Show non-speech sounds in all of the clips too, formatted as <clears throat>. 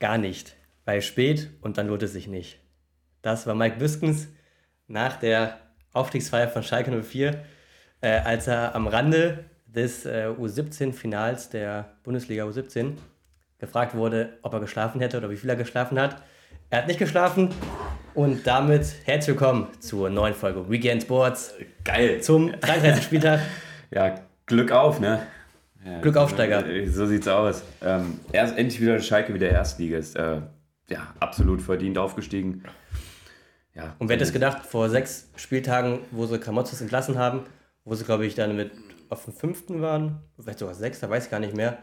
gar nicht. Weil spät und dann lohnt es sich nicht. Das war Mike Biskens nach der Aufstiegsfeier von Schalke 04, äh, als er am Rande des äh, U17-Finals der Bundesliga U17 gefragt wurde, ob er geschlafen hätte oder wie viel er geschlafen hat. Er hat nicht geschlafen und damit herzlich willkommen zur neuen Folge Weekend Sports. Geil. Zum 33. Spieltag. <laughs> Ja, Glück auf, ne? Ja, Glück Aufsteiger. So sieht's aus. Ähm, erst endlich wieder Schalke wieder Erstliga ist. Äh, ja, absolut verdient aufgestiegen. Ja, und wer hätte es gedacht, vor sechs Spieltagen, wo sie Kramotzes entlassen haben, wo sie, glaube ich, dann mit auf dem fünften waren, vielleicht sogar sechster, weiß ich gar nicht mehr.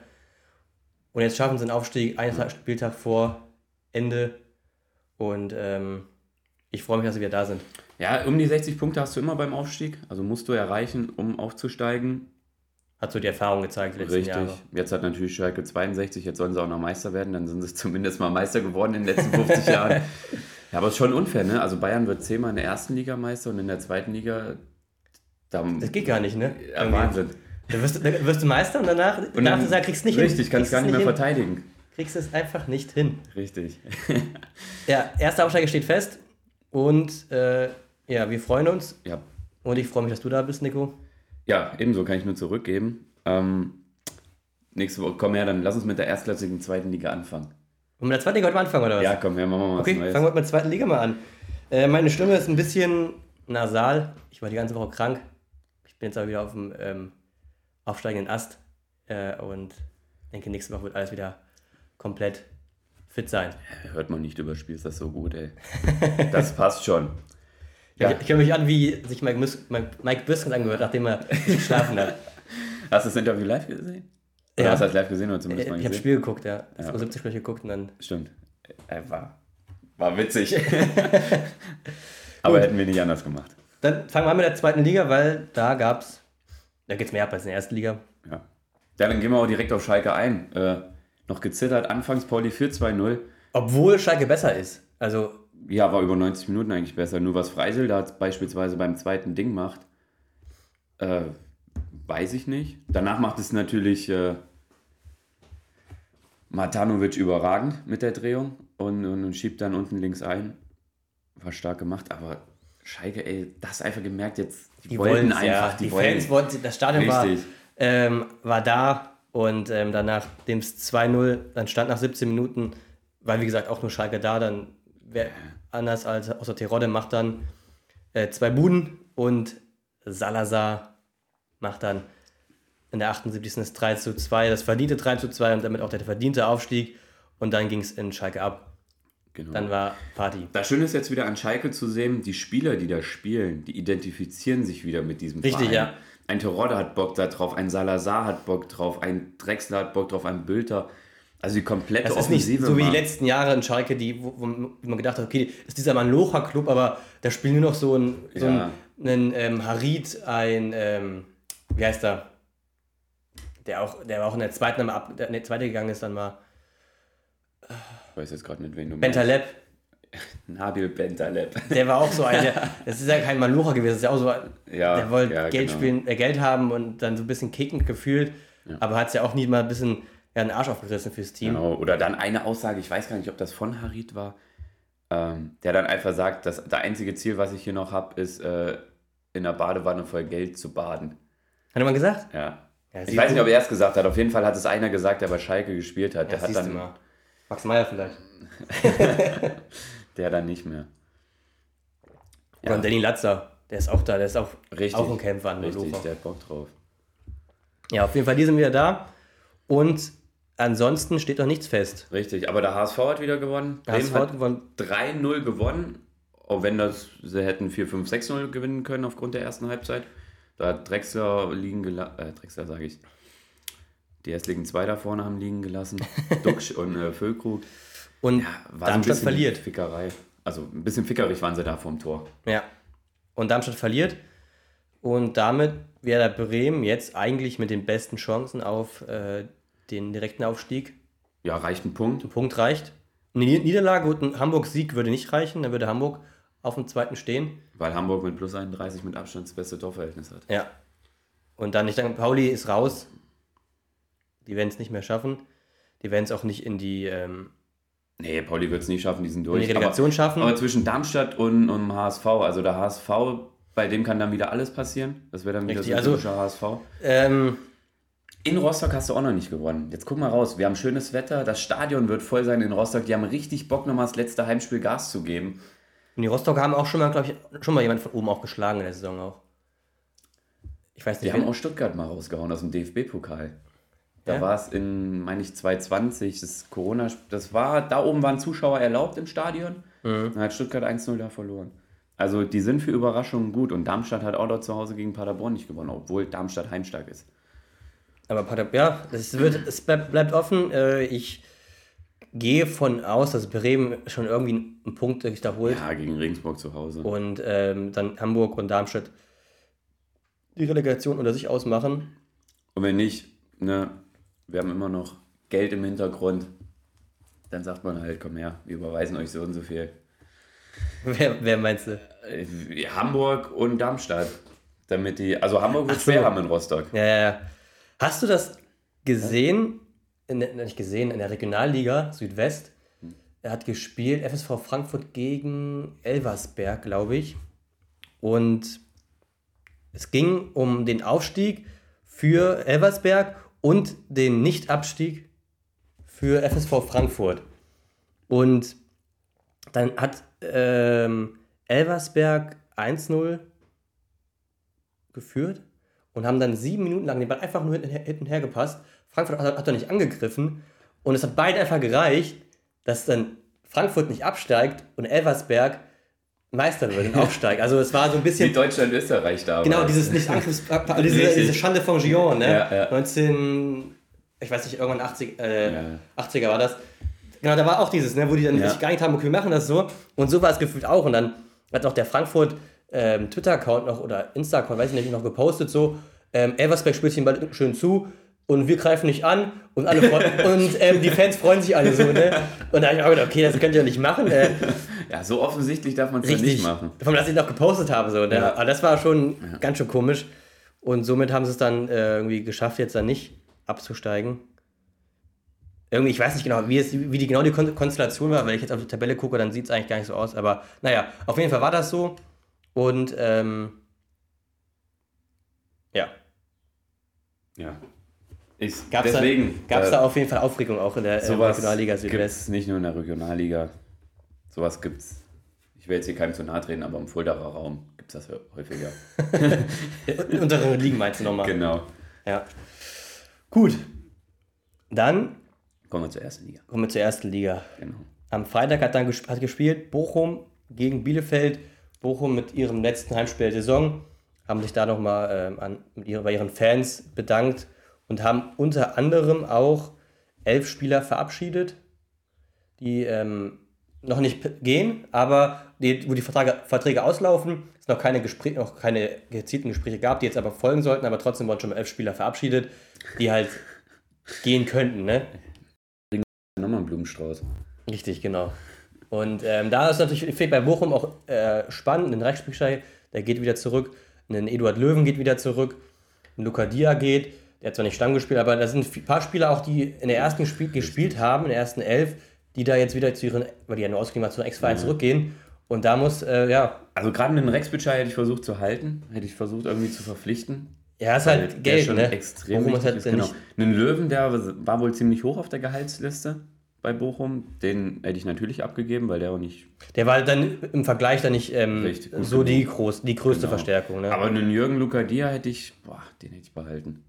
Und jetzt schaffen sie einen Aufstieg, einen Spieltag vor Ende. Und ähm, ich freue mich, dass sie wieder da sind. Ja, um die 60 Punkte hast du immer beim Aufstieg. Also musst du erreichen, um aufzusteigen. Hat so die Erfahrung gezeigt, die letzten Richtig. Jahre. Jetzt hat natürlich Schalke 62, jetzt sollen sie auch noch Meister werden, dann sind sie zumindest mal Meister geworden in den letzten 50 Jahren. <laughs> Ja, aber es ist schon unfair, ne? Also Bayern wird zehnmal in der ersten Liga Meister und in der zweiten Liga. Da, das geht gar nicht, ne? Ja, Wahnsinn. Da wirst, da wirst, du Meister und danach, und danach dann, kriegst du nicht richtig, hin. Richtig, kannst gar nicht mehr hin. verteidigen. Kriegst es einfach nicht hin. Richtig. <laughs> ja, erster Aufsteiger steht fest und äh, ja, wir freuen uns. Ja. Und ich freue mich, dass du da bist, Nico. Ja, ebenso kann ich nur zurückgeben. Ähm, nächste Woche, komm her, dann lass uns mit der erstklassigen zweiten Liga anfangen. Und mit der zweiten Liga heute mal anfangen, oder was? Ja, komm, ja, machen wir mal Okay, fangen wir mit der zweiten Liga mal an. Äh, meine Stimme ist ein bisschen nasal. Ich war die ganze Woche krank. Ich bin jetzt aber wieder auf dem ähm, aufsteigenden Ast äh, und denke, nächste Woche wird alles wieder komplett fit sein. Hört man nicht, überspielst das so gut, ey. das passt schon. <laughs> Ja. Ich, ich höre mich an, wie sich Mike, Mike, Mike Biskens angehört, nachdem er geschlafen hat. <laughs> Hast du das Interview live gesehen? Oder ja. hast du das live gesehen oder zumindest äh, mal Ich habe das Spiel geguckt, ja. Das ja. 70 geguckt und dann. Stimmt. Er äh, war, war witzig. <laughs> Aber hätten wir nicht anders gemacht. Dann fangen wir an mit der zweiten Liga, weil da gab es. Da geht es mehr ab als in der ersten Liga. Ja. Ja, dann gehen wir auch direkt auf Schalke ein. Äh, noch gezittert, anfangs Pauli 4-2-0. Obwohl Schalke besser ist. Also. Ja, war über 90 Minuten eigentlich besser. Nur was Freisel da beispielsweise beim zweiten Ding macht, äh, weiß ich nicht. Danach macht es natürlich äh, Matanovic überragend mit der Drehung und, und, und, schiebt dann unten links ein. War stark gemacht, aber Schalke, ey, das einfach gemerkt, jetzt die, die wollten einfach, ja. die, die wollen. Fans wollten, das Stadion war, ähm, war da und ähm, danach dem 2-0, dann stand nach 17 Minuten, weil wie gesagt auch nur Schalke da, dann wer, anders als außer Terodde macht dann äh, zwei Buden und Salazar macht dann in der 78. das 3 zu 2, das verdiente 3 zu 2 und damit auch der verdiente Aufstieg. Und dann ging es in Schalke ab. Genau. Dann war Party. Das Schöne ist jetzt wieder an Schalke zu sehen, die Spieler, die da spielen, die identifizieren sich wieder mit diesem Richtig, Verein. ja. Ein Terodde hat Bock da drauf, ein Salazar hat Bock drauf, ein Drexler hat Bock drauf, ein Bülter. Also die komplette das ist nicht so wie die letzten Jahre in Schalke, die, wo, wo man gedacht hat, okay, das ist dieser Malocha-Club, aber da spielen nur noch so ein, so ja. ein, ein ähm, Harid, ein, ähm, wie heißt er? Der auch, der auch in der zweiten, ab, der in der zweite gegangen ist, dann mal. Ich weiß jetzt gerade nicht, wen du Bentaleb. <laughs> Nabil Bentaleb. Der war auch so ein, der, <laughs> das ist ja kein Malucha gewesen, das ist ja auch so, ja, der wollte ja, Geld genau. spielen, äh, Geld haben und dann so ein bisschen kickend gefühlt, ja. aber hat es ja auch nie mal ein bisschen ja, einen Arsch aufgerissen fürs Team. Genau. Oder dann eine Aussage, ich weiß gar nicht, ob das von Harid war, ähm, der dann einfach sagt, dass das einzige Ziel, was ich hier noch habe, ist, äh, in der Badewanne voll Geld zu baden. Hat er mal gesagt? Ja. ja ich weiß nicht, ob er es gesagt hat. Auf jeden Fall hat es einer gesagt, der bei Schalke gespielt hat. Ja, der hat dann. Mal. Max Meyer vielleicht. <laughs> der dann nicht mehr. Ja. Und Danny Latzer, der ist auch da, der ist auch, richtig, auch ein Kämpfer an Richtig, der hat Bock drauf. Ja, auf jeden Fall, die sind wieder da. Und ansonsten steht noch nichts fest. Richtig, aber der HSV hat wieder gewonnen. Der HSV hat gewonnen. 3-0 gewonnen. Auch wenn das, sie hätten 4-5-6-0 gewinnen können aufgrund der ersten Halbzeit. Da hat Drexler liegen gelassen, äh, Drexler sage ich, die Erstligen zwei da vorne haben liegen gelassen, <laughs> Duxch und äh, Füllkrug. Und ja, Darmstadt verliert. Fickerei. Also ein bisschen fickerig waren sie da vorm Tor. Ja. Und Darmstadt verliert. Und damit wäre der Bremen jetzt eigentlich mit den besten Chancen auf äh, den direkten Aufstieg. Ja, reicht ein Punkt. Ein Punkt reicht. Eine Niederlage und ein Hamburg-Sieg würde nicht reichen. Dann würde Hamburg auf dem zweiten stehen. Weil Hamburg mit plus 31 mit Abstand das beste Torverhältnis hat. Ja. Und dann, ich denke, Pauli ist raus. Die werden es nicht mehr schaffen. Die werden es auch nicht in die, ähm, Nee, Pauli wird es nicht schaffen, diesen durch. Die Relegation aber, schaffen. Aber zwischen Darmstadt und, und HSV, also der HSV, bei dem kann dann wieder alles passieren. Das wäre dann wieder Richtig, so ein also, HSV. Ähm, in Rostock hast du auch noch nicht gewonnen. Jetzt guck mal raus. Wir haben schönes Wetter. Das Stadion wird voll sein in Rostock. Die haben richtig Bock, nochmal das letzte Heimspiel Gas zu geben. Und die Rostocker haben auch schon mal, glaube ich, schon mal jemand von oben auch geschlagen in der Saison auch. Ich weiß nicht. Die haben auch Stuttgart mal rausgehauen aus dem DFB-Pokal. Da ja. war es in, meine ich, 2020, das Corona, das war, da oben waren Zuschauer erlaubt im Stadion. Mhm. Dann hat Stuttgart 1-0 da verloren. Also die sind für Überraschungen gut und Darmstadt hat auch dort zu Hause gegen Paderborn nicht gewonnen, obwohl Darmstadt heimstark ist. Aber Paderborn, ja, es, wird, <clears throat> es bleibt, bleibt offen. Äh, ich gehe von aus, dass Bremen schon irgendwie einen Punkt sich da holt. Ja, gegen Regensburg zu Hause. Und ähm, dann Hamburg und Darmstadt die Relegation unter sich ausmachen. Und wenn nicht, ne, wir haben immer noch Geld im Hintergrund, dann sagt man halt, komm her, wir überweisen euch so und so viel. <laughs> Wer, wer meinst du? Äh, Hamburg und Darmstadt. Damit die, also Hamburg wird so. schwer haben in Rostock. Ja, ja, ja. Hast du das gesehen? In, nicht gesehen, in der Regionalliga Südwest. Er hat gespielt, FSV Frankfurt gegen Elversberg, glaube ich. Und es ging um den Aufstieg für Elversberg und den Nichtabstieg für FSV Frankfurt. Und dann hat ähm, Elversberg 1-0 geführt und haben dann sieben Minuten lang den Ball einfach nur hinten, her gepasst. Frankfurt hat, hat doch nicht angegriffen und es hat beiden einfach gereicht, dass dann Frankfurt nicht absteigt und Elversberg Meister wird und <laughs> aufsteigt. Also es war so ein bisschen. Wie Deutschland-Österreich da. Genau, dieses nicht Angriffs <laughs> diese, diese Schande von Gion, ne? Ja, ja. 19, ich weiß nicht, irgendwann 80, äh, ja. 80er war das. Genau, da war auch dieses, ne, wo die dann ja. sich geeinigt haben, okay, wir machen das so. Und so war es gefühlt auch. Und dann hat auch der Frankfurt ähm, Twitter-Account noch oder Insta-Account, weiß ich nicht, noch gepostet, so, ähm, Elversberg spielt sich den Ball schön zu und wir greifen nicht an und alle <laughs> und ähm, die Fans freuen sich alle so, ne? Und da habe ich auch gedacht, okay, das könnt ihr nicht machen. Äh, <laughs> ja, so offensichtlich darf man es ja nicht machen. Von dass ich noch gepostet habe, so, ne? Ja. Aber das war schon ja. ganz schön komisch. Und somit haben sie es dann äh, irgendwie geschafft, jetzt dann nicht abzusteigen. Irgendwie, ich weiß nicht genau, wie, es, wie die genau die Konstellation war, wenn ich jetzt auf die Tabelle gucke, dann sieht es eigentlich gar nicht so aus. Aber naja, auf jeden Fall war das so. Und ähm, ja. Ja. Gab es da, gab's äh, da auf jeden Fall Aufregung auch in der äh, Regionalliga Südwest? Nicht nur in der Regionalliga. Sowas gibt es. Ich will jetzt hier keinem zu nahe treten, aber im Fuldaer Raum gibt es das häufiger. <laughs> in unseren Ligen meinst du nochmal? Genau. Ja. Gut. Dann kommen wir zur ersten Liga. Kommen wir zur ersten Liga. Genau. Am Freitag hat dann hat gespielt Bochum gegen Bielefeld. Bochum mit ihrem letzten Heimspiel der Saison haben sich da nochmal ähm, an, bei ihren Fans bedankt und haben unter anderem auch elf Spieler verabschiedet, die ähm, noch nicht gehen, aber die, wo die Verträge, Verträge auslaufen, es noch keine, Gespräch, noch keine gezielten Gespräche gab, die jetzt aber folgen sollten, aber trotzdem wurden schon elf Spieler verabschiedet, die halt gehen könnten. Ne? Nochmal ein Blumenstrauß. Richtig, genau. Und ähm, da ist natürlich fehlt bei Bochum auch äh, spannend. Ein Rechtsspielschei, der geht wieder zurück. Ein Eduard Löwen geht wieder zurück. Ein Luca Dia geht. Der hat zwar nicht Stamm gespielt, aber da sind ein paar Spieler auch, die in der ersten Spiel gespielt haben, in der ersten Elf, die da jetzt wieder zu ihren, weil die ja nur ausgegeben haben, zu Ex-Verein mhm. zurückgehen. Und da muss, äh, ja. Also gerade einen Rechtsbitschei hätte ich versucht zu halten, hätte ich versucht irgendwie zu verpflichten. Ja, ist halt Geld, schon ne? extrem Warum halt ist genau. Einen Löwen, der war wohl ziemlich hoch auf der Gehaltsliste bei Bochum. Den hätte ich natürlich abgegeben, weil der auch nicht. Der war dann im Vergleich dann nicht ähm, so die, groß, die größte genau. Verstärkung. Ne? Aber einen Jürgen Lukadia hätte ich, boah, den hätte ich behalten.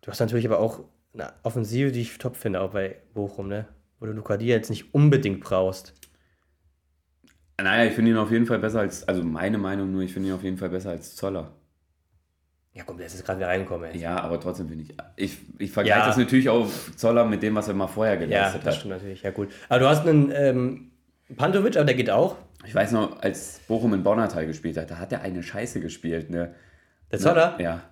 Du hast natürlich aber auch eine Offensive, die ich top finde, auch bei Bochum, ne? Wo du Lukadia jetzt nicht unbedingt brauchst. Naja, ich finde ihn auf jeden Fall besser als, also meine Meinung nur, ich finde ihn auf jeden Fall besser als Zoller. Ja, komm, der ist jetzt gerade wieder reingekommen. Ja, aber trotzdem finde ich. Ich, ich vergleiche ja. das natürlich auch Zoller mit dem, was er mal vorher geleistet hat. Ja, das stimmt natürlich. Ja, gut. Aber du hast einen ähm, Pantovic, aber der geht auch. Ich weiß noch, als Bochum in Bonnertal gespielt hat, da hat er eine Scheiße gespielt. Ne? Der Zoller? Ja.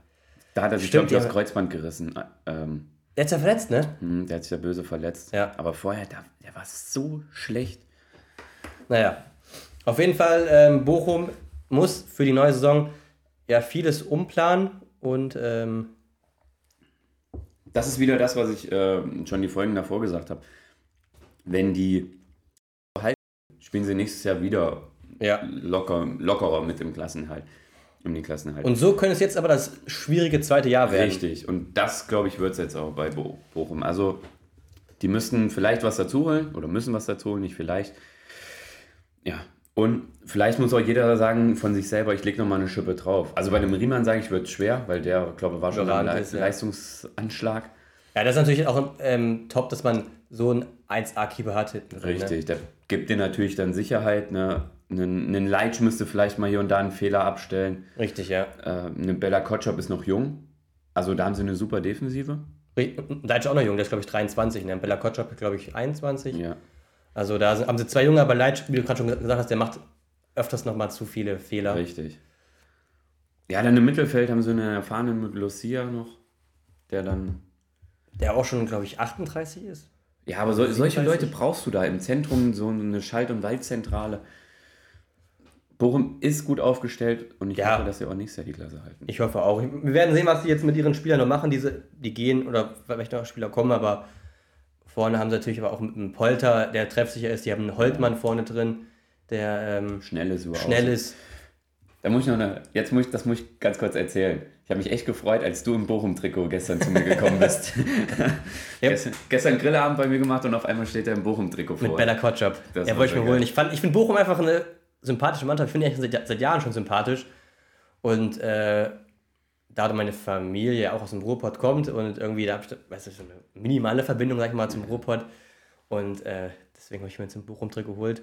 Da hat er sich, glaube ich, das Kreuzband gerissen. Ähm, der hat sich ja verletzt, ne? Hm, der hat sich ja böse verletzt. Ja. Aber vorher, der, der war so schlecht. Naja. Auf jeden Fall, ähm, Bochum muss für die neue Saison ja vieles umplanen und ähm das ist wieder das, was ich äh, schon die Folgen davor gesagt habe. wenn die halten, spielen sie nächstes Jahr wieder Ja. locker, lockerer mit dem Klassenhalt. Um den Klassenhalt. Und so könnte es jetzt aber das schwierige zweite Jahr werden. Richtig. Und das, glaube ich, wird es jetzt auch bei Bo Bochum. Also, die müssten vielleicht was dazu holen oder müssen was dazu holen, nicht vielleicht. Ja. Und vielleicht muss auch jeder sagen von sich selber, ich lege nochmal eine Schippe drauf. Also bei dem Riemann sage ich, wird es schwer, weil der, glaube ich, war schon ein Le. Leistungsanschlag. Ja, das ist natürlich auch ähm, top, dass man so einen 1A-Keeper hat. hinten Ne? Richtig. Der gibt dir natürlich dann Sicherheit. Ne? Einen, einen Leitsch müsste vielleicht mal hier und da einen Fehler abstellen. Richtig, ja. Äh, eine Bella Kotschap ist noch jung. Also da haben sie eine super Defensive. Ist auch noch jung, der ist glaube ich 23. Ne? Bella Kotschap glaube ich 21. Ja. Also da haben sie zwei Junge, aber Leitsch, wie du gerade schon gesagt hast, der macht öfters nochmal zu viele Fehler. Richtig. Ja, dann im Mittelfeld haben sie einen erfahrenen mit Lucia noch, der dann. Der auch schon, glaube ich, 38 ist. Ja, aber so, solche 37? Leute brauchst du da im Zentrum, so eine Schalt- und Waldzentrale. Bochum ist gut aufgestellt und ich Ja. hoffe, dass sie auch nächstes Jahr die Klasse halten. Ich hoffe auch. Wir werden sehen, was sie jetzt mit ihren Spielern noch machen. Diese, die gehen oder vielleicht noch Spieler kommen, aber vorne haben sie natürlich aber auch mit einem Polter, der treffsicher ist. Die haben einen Holtmann vorne drin, der ähm, Schnell ist überhaupt. schnell ist. Da muss ich noch eine, jetzt muss ich, das muss ich ganz kurz erzählen. Ich habe mich echt gefreut, als du im Bochum-Trikot gestern zu mir gekommen bist. <laughs> <laughs> Ja. gestern, gestern Grillabend bei mir gemacht und auf einmal steht er im Bochum-Trikot vor. Mit Bella Kotschap. Das war wollte ich mir holen. geil. Ich, fand- ich finde Bochum einfach eine sympathische Mannschaft. Ich finde die seit, seit Jahren schon sympathisch. Und äh, da meine Familie auch aus dem Ruhrpott kommt und irgendwie da habe ich, weißt du, so eine minimale Verbindung, sag ich mal, zum Ruhrpott. Und äh, deswegen habe ich mir jetzt ein Bochum-Trikot geholt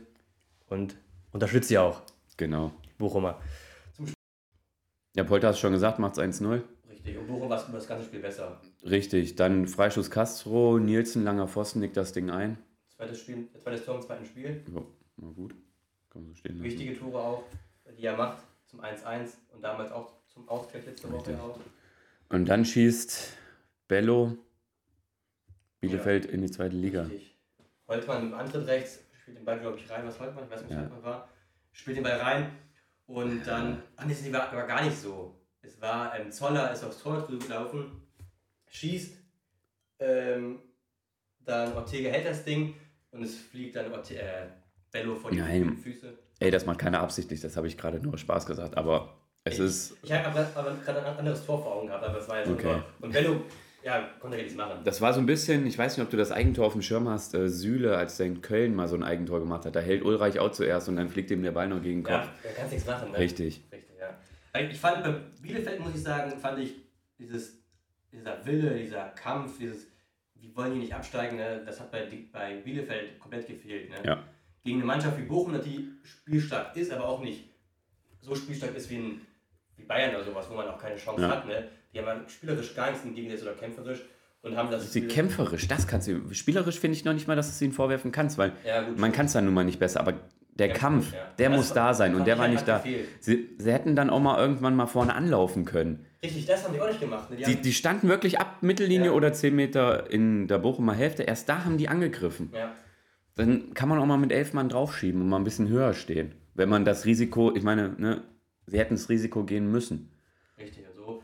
und unterstütze sie auch, Genau. Bochumer. Ja, Polter hast schon gesagt, macht es 1-0. Richtig. Und Bochum war das ganze Spiel besser. Richtig, dann Freischuss Castro, Nielsen, langer Pfosten, nickt das Ding ein. Zweites, Spiel, zweites Tor im zweiten Spiel. Ja, na gut, kann man so stehen lassen. Wichtige Tore auch, die er macht zum 1-1 und damals auch zum Ausgleich letzte Woche Richtig. auch. Und dann schießt Bello Bielefeld in die zweite Liga. Richtig. Holtmann im Antritt rechts, spielt den Ball, glaube ich, rein. Was Holtmann? Ich weiß nicht, was Ja. Holtmann war. Spielt den Ball rein und dann. Ach nee, es war, war gar nicht so. Es war, ähm, Zoller ist aufs Tor drüber gelaufen, schießt, ähm, dann Ortega hält das Ding und es fliegt dann Orte äh, Bello vor die Nein. Füße. Ey, das macht keiner absichtlich, das habe ich gerade nur Spaß gesagt, aber es Ich- ist, Ich habe aber, gerade ein anderes Tor vor Augen gehabt, aber das war ja so. Okay. Und Bello, ja, konnte er nichts machen. das war so ein bisschen, ich weiß nicht, ob du das Eigentor auf dem Schirm hast, äh, Süle, als der in Köln mal so ein Eigentor gemacht hat, da hält Ulreich auch zuerst und dann fliegt ihm der Ball noch gegen den Kopf. Ja, da kannst nichts machen. Ne? Richtig. Richtig, ja. Ich fand bei Bielefeld, muss ich sagen, fand ich dieses, dieser Wille, dieser Kampf, dieses, wie wollen die nicht absteigen, ne? das hat bei, bei Bielefeld komplett gefehlt. Ne? Ja. Gegen eine Mannschaft wie Bochum, die spielstark ist, aber auch nicht so spielstark ist wie, ein, Bayern oder sowas, wo man auch keine Chance Ja. hat. Ne? Die haben spielerisch gar nichts entgegengesetzt oder kämpferisch und haben das. Sie kämpferisch, das kannst du. Spielerisch finde ich noch nicht mal, dass du es ihnen vorwerfen kannst, weil Ja, man kann es dann nun mal nicht besser, aber der Kampf, ja. der Das muss da sein und der war halt nicht da. Sie, sie hätten dann auch mal irgendwann mal vorne anlaufen können. Richtig, das haben die auch nicht gemacht. Ne? Die Die, die standen wirklich ab Mittellinie Ja. oder 10 Meter in der Bochumer Hälfte. Erst da haben die angegriffen. ja. Dann kann man auch mal mit elf Mann draufschieben und mal ein bisschen höher stehen. Wenn man das Risiko, ich meine, ne, sie hätten das Risiko gehen müssen. Richtig, und so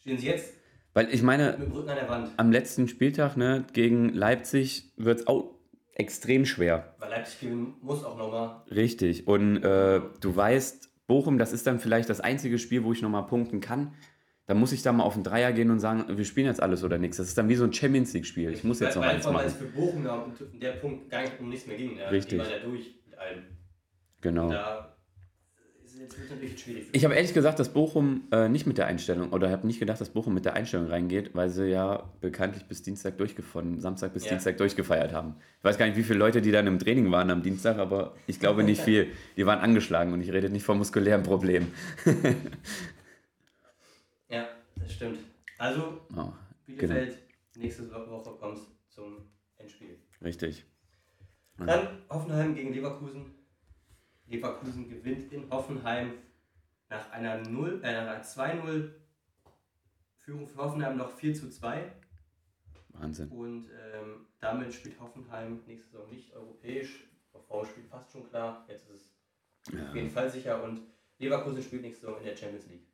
stehen sie jetzt Weil ich meine, mit dem Rücken an der Wand. am letzten Spieltag ne, gegen Leipzig wird es auch extrem schwer. Weil Leipzig gewinnen muss auch nochmal. Richtig. Und äh, du weißt, Bochum, das ist dann vielleicht das einzige Spiel, wo ich nochmal punkten kann. Da muss ich da mal auf den Dreier gehen und sagen, wir spielen jetzt alles oder nichts. Das ist dann wie so ein Champions League-Spiel. Ich muss jetzt noch weil, eins weil machen. es für Bochum da und der Punkt gar nicht um nichts mehr ging. Ja. Richtig. Die waren ja durch mit allem. Genau. Da jetzt wird es natürlich schwierig. Für Ich habe ehrlich gesagt, dass Bochum äh, nicht mit der Einstellung, oder habe nicht gedacht, dass Bochum mit der Einstellung reingeht, weil sie ja bekanntlich bis Dienstag durchgefahren, Samstag bis Ja. Dienstag durchgefeiert haben. Ich weiß gar nicht, wie viele Leute, die dann im Training waren am Dienstag, aber ich glaube nicht <laughs> viel. Die waren angeschlagen und ich rede nicht von muskulären Problemen. <laughs> ja, das stimmt. Also, Oh, Bielefeld, nächste Woche kommt zum Endspiel. richtig. Dann Hoffenheim gegen Leverkusen. Leverkusen gewinnt in Hoffenheim nach einer 0, äh, nach einer 2-0 Führung für Hoffenheim noch 4 zu 2. Wahnsinn. Und ähm, damit spielt Hoffenheim nächste Saison nicht europäisch. Davor spielt fast schon klar. Jetzt ist es auf jeden Fall sicher. Und Leverkusen spielt nächste Saison in der Champions League.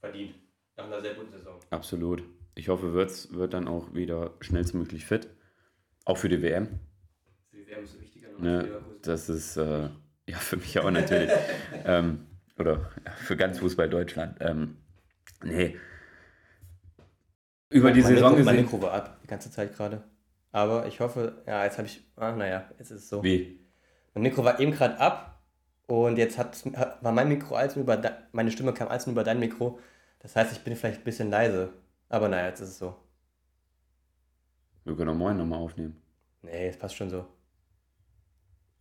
Verdient. Nach einer sehr guten Saison. Absolut. Ich hoffe, Wirtz wird dann auch wieder schnellstmöglich fit. Auch für die WM. Für die BWM ist wichtiger noch ja, Das ist, äh, ja, für mich auch natürlich. <laughs> ähm, oder für ganz Fußball Deutschland. Ähm, nee. Über die meine Saison Mikro, gesehen. Mein Mikro war ab, die ganze Zeit gerade. Aber ich hoffe, ja, jetzt habe ich, ach naja, jetzt ist es so. Wie? Mein Mikro war eben gerade ab und jetzt hat, war mein Mikro als über, meine Stimme kam als über dein Mikro. Das heißt, ich bin vielleicht ein bisschen leise. Aber naja, jetzt ist es so. Wir können auch morgen nochmal aufnehmen. Nee, es passt schon so.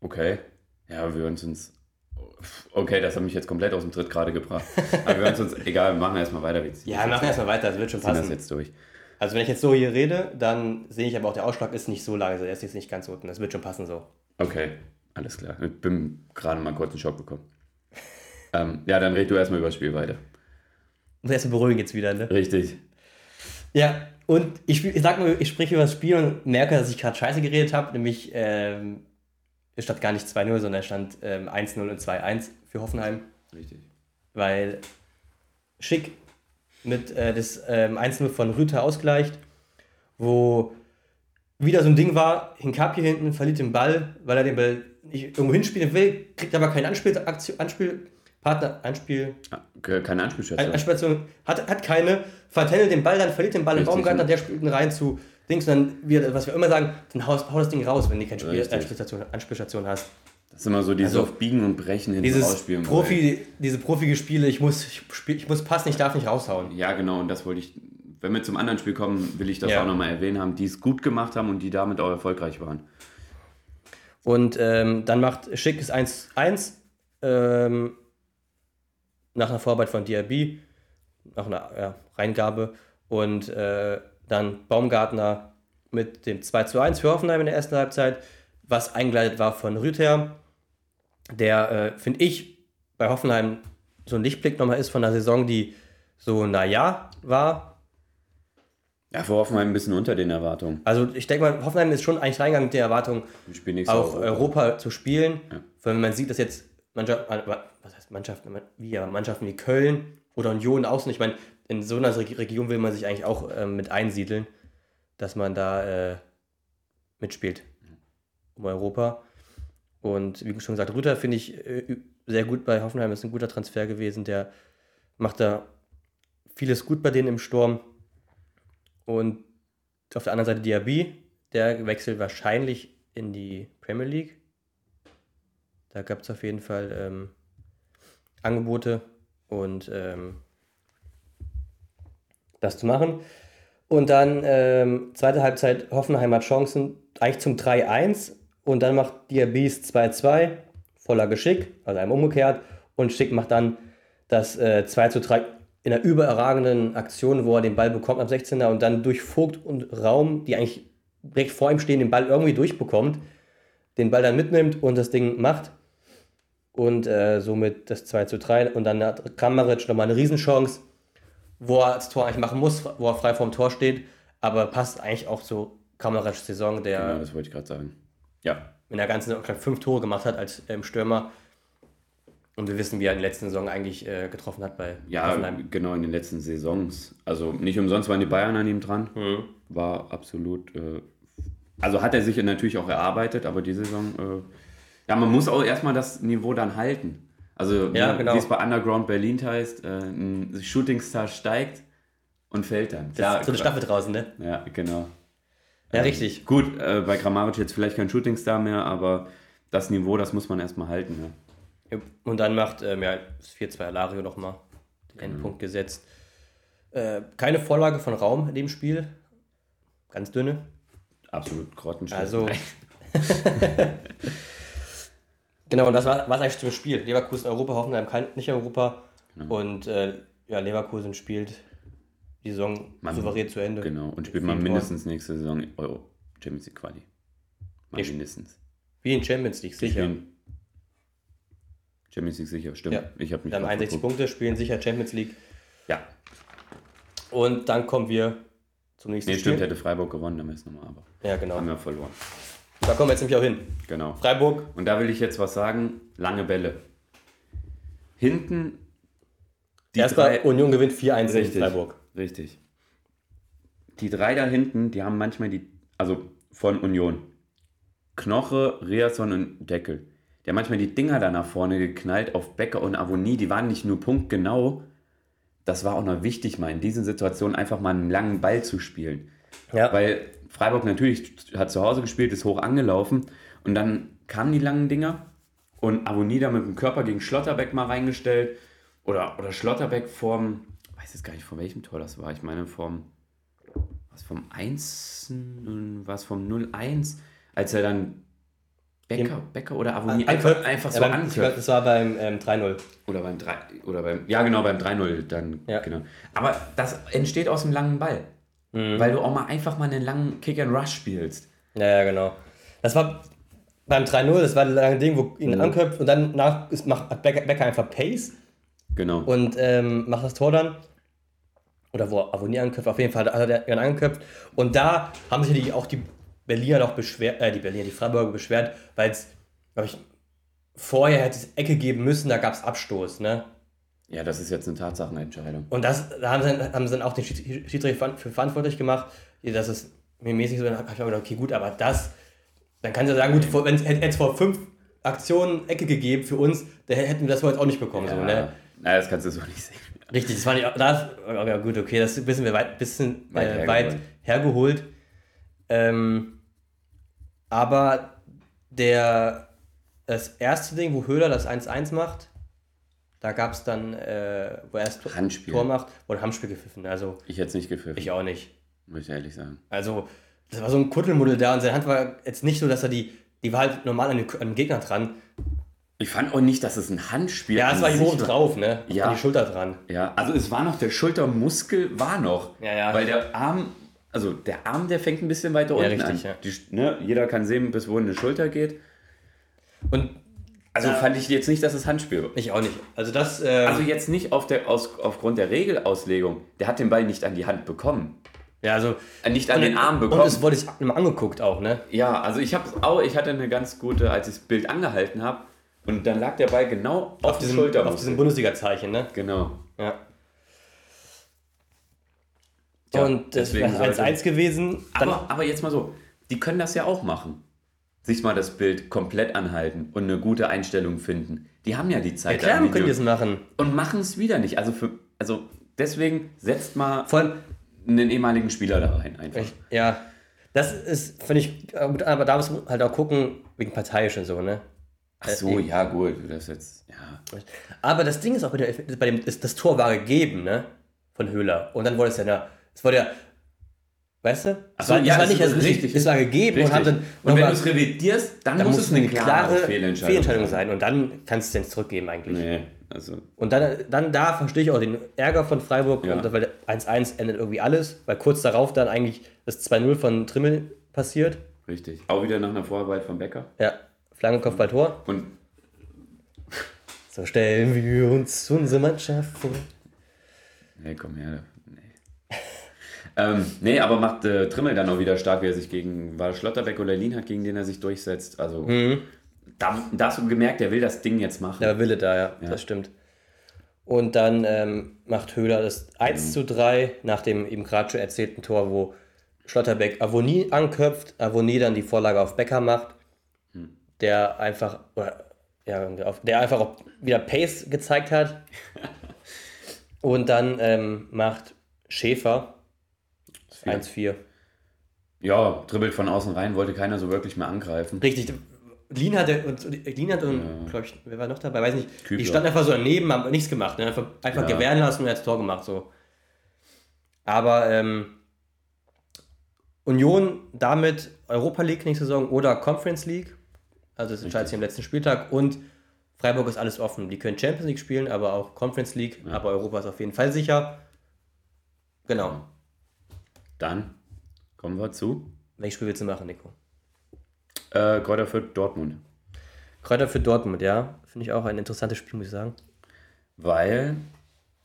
Okay. Ja, wir hören uns. Okay, das hat mich jetzt komplett aus dem Tritt gerade gebracht. Aber wir hören uns. <laughs> Egal, wir machen erstmal weiter. ja, wir machen erstmal weiter, das wird schon passen. das jetzt durch. Also, wenn ich jetzt so hier rede, dann sehe ich aber auch, der Ausschlag ist nicht so leise. Er ist jetzt nicht ganz unten. Das wird schon passen so. Okay, alles klar. Ich bin gerade mal kurz einen Schock bekommen. <laughs> ähm, ja, dann red du erstmal über das Spiel weiter. Und erstmal beruhigen jetzt wieder, ne? Richtig. Ja, und ich, ich sag mal, ich spreche über das Spiel und merke, dass ich gerade scheiße geredet habe, nämlich ähm, es stand gar nicht 2-0, sondern es stand ähm, 1-0 und 2-1 für Hoffenheim. Richtig. Weil Schick mit äh, das ähm, 1-0 von Rüther ausgleicht, wo wieder so ein Ding war, Hinkapi hinten verliert den Ball, weil er den Ball nicht irgendwo hinspielen will, kriegt aber keinen Anspiel, Partner, Anspiel. Keine Anspielstation. Anspielstation. Hat, hat keine, vertändelt den Ball, dann verliert den Ball im Baumgartner, der spielt ihn rein zu Dings dann, wir, was wir immer sagen, dann hau, hau das Ding raus, wenn du keine Spiel, Anspielstation, Anspielstation hast. Das ist immer so dieses also, auf Biegen und Brechen hin dieses rausspielen. Profi, diese profige Spiele, ich muss, ich, spiel, ich muss passen, ich darf nicht raushauen. Ja, genau, und das wollte ich, wenn wir zum anderen Spiel kommen, will ich das ja. auch nochmal erwähnen haben, die es gut gemacht haben und die damit auch erfolgreich waren. Und ähm, dann macht Schick es 1-1. Ähm, nach einer Vorarbeit von DRB, nach einer ja, Reingabe und äh, dann Baumgartner mit dem 2 zu 1 für Hoffenheim in der ersten Halbzeit, was eingeleitet war von Rüther, der, äh, finde ich, bei Hoffenheim so ein Lichtblick nochmal ist von der Saison, die so, naja, war. Ja, für Hoffenheim ein bisschen unter den Erwartungen. Also ich denke mal, Hoffenheim ist schon eigentlich reingegangen mit der Erwartung, auch Europa. Europa. zu spielen. Ja. Wenn man sieht, dass jetzt Mannschaft, was heißt Mannschaften, wie ja, Mannschaften wie Köln oder Union außen. Ich meine, in so einer Region will man sich eigentlich auch äh, mit einsiedeln, dass man da äh, mitspielt um Europa. Und wie schon gesagt, Rüther finde ich äh, sehr gut bei Hoffenheim, ist ein guter Transfer gewesen. Der macht da vieles gut bei denen im Sturm. Und auf der anderen Seite Diaby, der wechselt wahrscheinlich in die Premier League. Da gab es auf jeden Fall ähm, Angebote und ähm, das zu machen. Und dann ähm, zweite Halbzeit, Hoffenheim hat Chancen, eigentlich zum 3-1 und dann macht Diabies 2-2, voller Geschick, also einem umgekehrt und Schick macht dann das äh, 2 3 in einer überragenden Aktion, wo er den Ball bekommt am 16er und dann durch Vogt und Raum, die eigentlich direkt vor ihm stehen, den Ball irgendwie durchbekommt, den Ball dann mitnimmt und das Ding macht und äh, somit das 2 zu 3. Und dann hat Kramaric nochmal eine Riesenchance, wo er das Tor eigentlich machen muss, wo er frei vorm Tor steht, aber passt eigentlich auch zu Kramarics Saison, der. Genau, das wollte ich gerade sagen. Ja. In der ganzen Saison fünf Tore gemacht hat als ähm, Stürmer. Und wir wissen, wie er in der letzten Saison eigentlich äh, getroffen hat bei Ja, Hoffenheim. genau, in den letzten Saisons. Also nicht umsonst waren die Bayern an ihm dran. Mhm. War absolut. Äh, also hat er sich natürlich auch erarbeitet, aber die Saison. Äh, ja, man muss auch erstmal das Niveau dann halten. Also, ja, wie, genau. wie es bei Underground Berlin heißt, äh, ein Shootingstar steigt und fällt dann. Das ja, ist so eine Staffel draußen, ne? Ja, genau. Ja, ähm, richtig. Gut, äh, bei Grammaric jetzt vielleicht kein Shootingstar mehr, aber das Niveau, das muss man erstmal halten. Ja. Und dann macht ähm, ja, das 4-2 Alario nochmal den genau. Endpunkt gesetzt. Äh, keine Vorlage von Raum in dem Spiel. Ganz dünne. Absolut grottenschlecht. Also. <laughs> <laughs> Genau, und das war es eigentlich zum Spiel. Leverkusen Europa, Hoffenheim nicht Europa. Genau. Und äh, ja, Leverkusen spielt die Saison man, souverän zu Ende. Genau, und spielt man mindestens nächste Saison Euro Champions League Quali. Mal ich, mindestens. Wie in Champions League, sicher. Champions League sicher, stimmt. Ja. Ich habe mich Wir haben 61 geguckt. Punkte, spielen sicher Champions League. Ja. Und dann kommen wir zum nächsten nee, Spiel. Nee, stimmt, hätte Freiburg gewonnen, dann wäre es nochmal, aber ja, genau. haben wir verloren. Da kommen wir jetzt nämlich auch hin. Genau. Freiburg. Und da will ich jetzt was sagen. Lange Bälle. Hinten. Die Erstmal Union gewinnt 4-1 in Freiburg. Richtig. Die drei da hinten, die haben manchmal die, also von Union, Knoche, Riasson und Deckel. Der hat manchmal die Dinger da nach vorne geknallt auf Becker und Avonie. Die waren nicht nur punktgenau. Das war auch noch wichtig, mal in diesen Situationen einfach mal einen langen Ball zu spielen. Ja. Weil Freiburg natürlich hat zu Hause gespielt, ist hoch angelaufen und dann kamen die langen Dinger und Avonie da mit dem Körper gegen Schlotterbeck mal reingestellt oder, oder Schlotterbeck vorm, weiß jetzt gar nicht, von welchem Tor das war. Ich meine, vom, was vom 1, was vom 0-1, als er dann Becker, Becker oder Avonie einfach, einfach so ja, beim, glaub, Das war beim ähm, 3-0. Oder beim 3, oder beim, ja genau, beim 3-0 dann, ja. genau. Aber das entsteht aus dem langen Ball. Mhm. Weil du auch mal einfach mal einen langen Kick-and-Rush spielst. Ja, ja, genau. Das war beim 3-0, das war ein langes Ding, wo ihn mhm. anköpft und dann nach, ist, macht Becker, Becker einfach Pace. Genau. Und ähm, macht das Tor dann. Oder wo Avonie anköpft, auf jeden Fall hat er ihn angeköpft. Und da haben sich die, auch die Berliner noch beschwert, äh, die Berliner, die Freiburger beschwert, weil es, glaube ich, vorher hätte es Ecke geben müssen, da gab es Abstoß, ne? Ja, das ist jetzt eine Tatsachenentscheidung. Und das, da haben sie, haben sie dann auch den Schiedsrichter für verantwortlich gemacht, dass es mir mäßig so, dann habe ich mir gedacht, okay, gut, aber das, dann kannst du sagen, gut, wenn es vor fünf Aktionen Ecke gegeben für uns, dann hätten wir das wohl jetzt auch nicht bekommen. Ja, so, ne? Naja, das kannst du so nicht sehen. Richtig, das war nicht, das, ja gut, okay, das ist ein bisschen weit, bisschen, weit, äh, hergeholt. weit hergeholt. Ähm, aber der, das erste Ding, wo Höhler das 1-1 macht, da gab es dann, äh, wo er das Handspiel. Tor macht, wurde Handspiel gepfiffen. Also, ich hätte es nicht gepfiffen. Ich auch nicht. Muss ich ehrlich sagen. Also, das war so ein Kuttelmuddel da und seine Hand war jetzt nicht so, dass er die, die war halt normal an den, Gegner dran. Ich fand auch nicht, dass es ein Handspiel Ja, es war hier oben drauf, ne? Ja. An die Schulter dran. Ja, also es war noch, der Schultermuskel war noch. Ja, ja. Weil der Arm also der Arm, der fängt ein bisschen weiter unten ja, richtig, an. Ja. Die, ne, jeder kann sehen, bis wohin eine Schulter geht. Und also ja. fand ich jetzt nicht, dass es Handspiel war. Ich auch nicht. Also das. Äh also jetzt nicht auf der, aus, aufgrund der Regelauslegung. Der hat den Ball nicht an die Hand bekommen. Ja, also äh, nicht an den Arm bekommen. Und das wurde ich mal angeguckt auch, ne? Ja, also ich habe auch, ich hatte eine ganz gute, als ich das Bild angehalten habe und dann lag der Ball genau auf, auf diesem Schulter. Auf diesem Bundesliga-Zeichen, ne? Genau. Ja. und das wäre 1-1 gewesen. Aber, aber jetzt mal so, die können das ja auch machen. Sich mal das Bild komplett anhalten und eine gute Einstellung finden. Die haben ja die Zeit. Ja, klar, können die es machen. Und machen es wieder nicht. Also, für, also deswegen setzt mal Vor einen ehemaligen Spieler da rein. Einfach. Ich, ja, das ist, finde ich, aber da muss man halt auch gucken, wegen parteiisch und so, ne? Ach so, äh, ja, gut, das jetzt, ja. Aber das Ding ist auch, bei dem, das, das Tor war gegeben, ne? Von Höhler. Und dann wurde es ja, na, es wurde ja, weißt du? Es war, ja, war nicht, also richtig, es war gegeben richtig. und haben dann. Und, wenn du es revidierst, dann, dann muss es eine klare, Fehlentscheidung, Fehlentscheidung sein. Und dann kannst du es zurückgeben eigentlich. Nee, also. Und dann, dann da verstehe ich auch den Ärger von Freiburg, ja. und, weil 1-1 endet irgendwie alles, weil kurz darauf dann eigentlich das 2-0 von Trimmel passiert. Richtig. Auch wieder nach einer Vorarbeit von Becker. Ja, Flankenkopf bei Tor. Und so stellen wir uns unsere Mannschaft vor. Nee, komm her. Ähm, nee, aber macht äh, Trimmel dann auch wieder stark, wie er sich gegen, war Schlotterbeck oder Lienhardt, gegen den er sich durchsetzt. Also mhm. da, da hast du gemerkt, er will das Ding jetzt machen. Der Wille da, ja, ja. das stimmt. Und dann ähm, macht Höhler das 1 mhm. zu 3 nach dem eben gerade schon erzählten Tor, wo Schlotterbeck Avonie anköpft, Avonie dann die Vorlage auf Becker macht, mhm. der einfach, oder, ja, der einfach auch wieder Pace gezeigt hat. <laughs> Und dann ähm, macht Schäfer 1-4. Ja, dribbelt von außen rein, wollte keiner so wirklich mehr angreifen. Richtig. Lin hatte und, Lin hatte und ja. glaube ich, wer war noch dabei? Weiß nicht. Kübler. Die standen einfach so daneben, haben nichts gemacht. Ne? Einfach, einfach ja. gewähren lassen und er hat das Tor gemacht. So. Aber ähm, Union damit Europa League nächste Saison oder Conference League. Also das entscheidet sich am letzten Spieltag. Und Freiburg ist alles offen. Die können Champions League spielen, aber auch Conference League. Ja. Aber Europa ist auf jeden Fall sicher. Genau. Dann kommen wir zu. Welches Spiel willst du machen, Nico? Äh, Kräuter für Dortmund. Kräuter für Dortmund, ja. Finde ich auch ein interessantes Spiel, muss ich sagen. Weil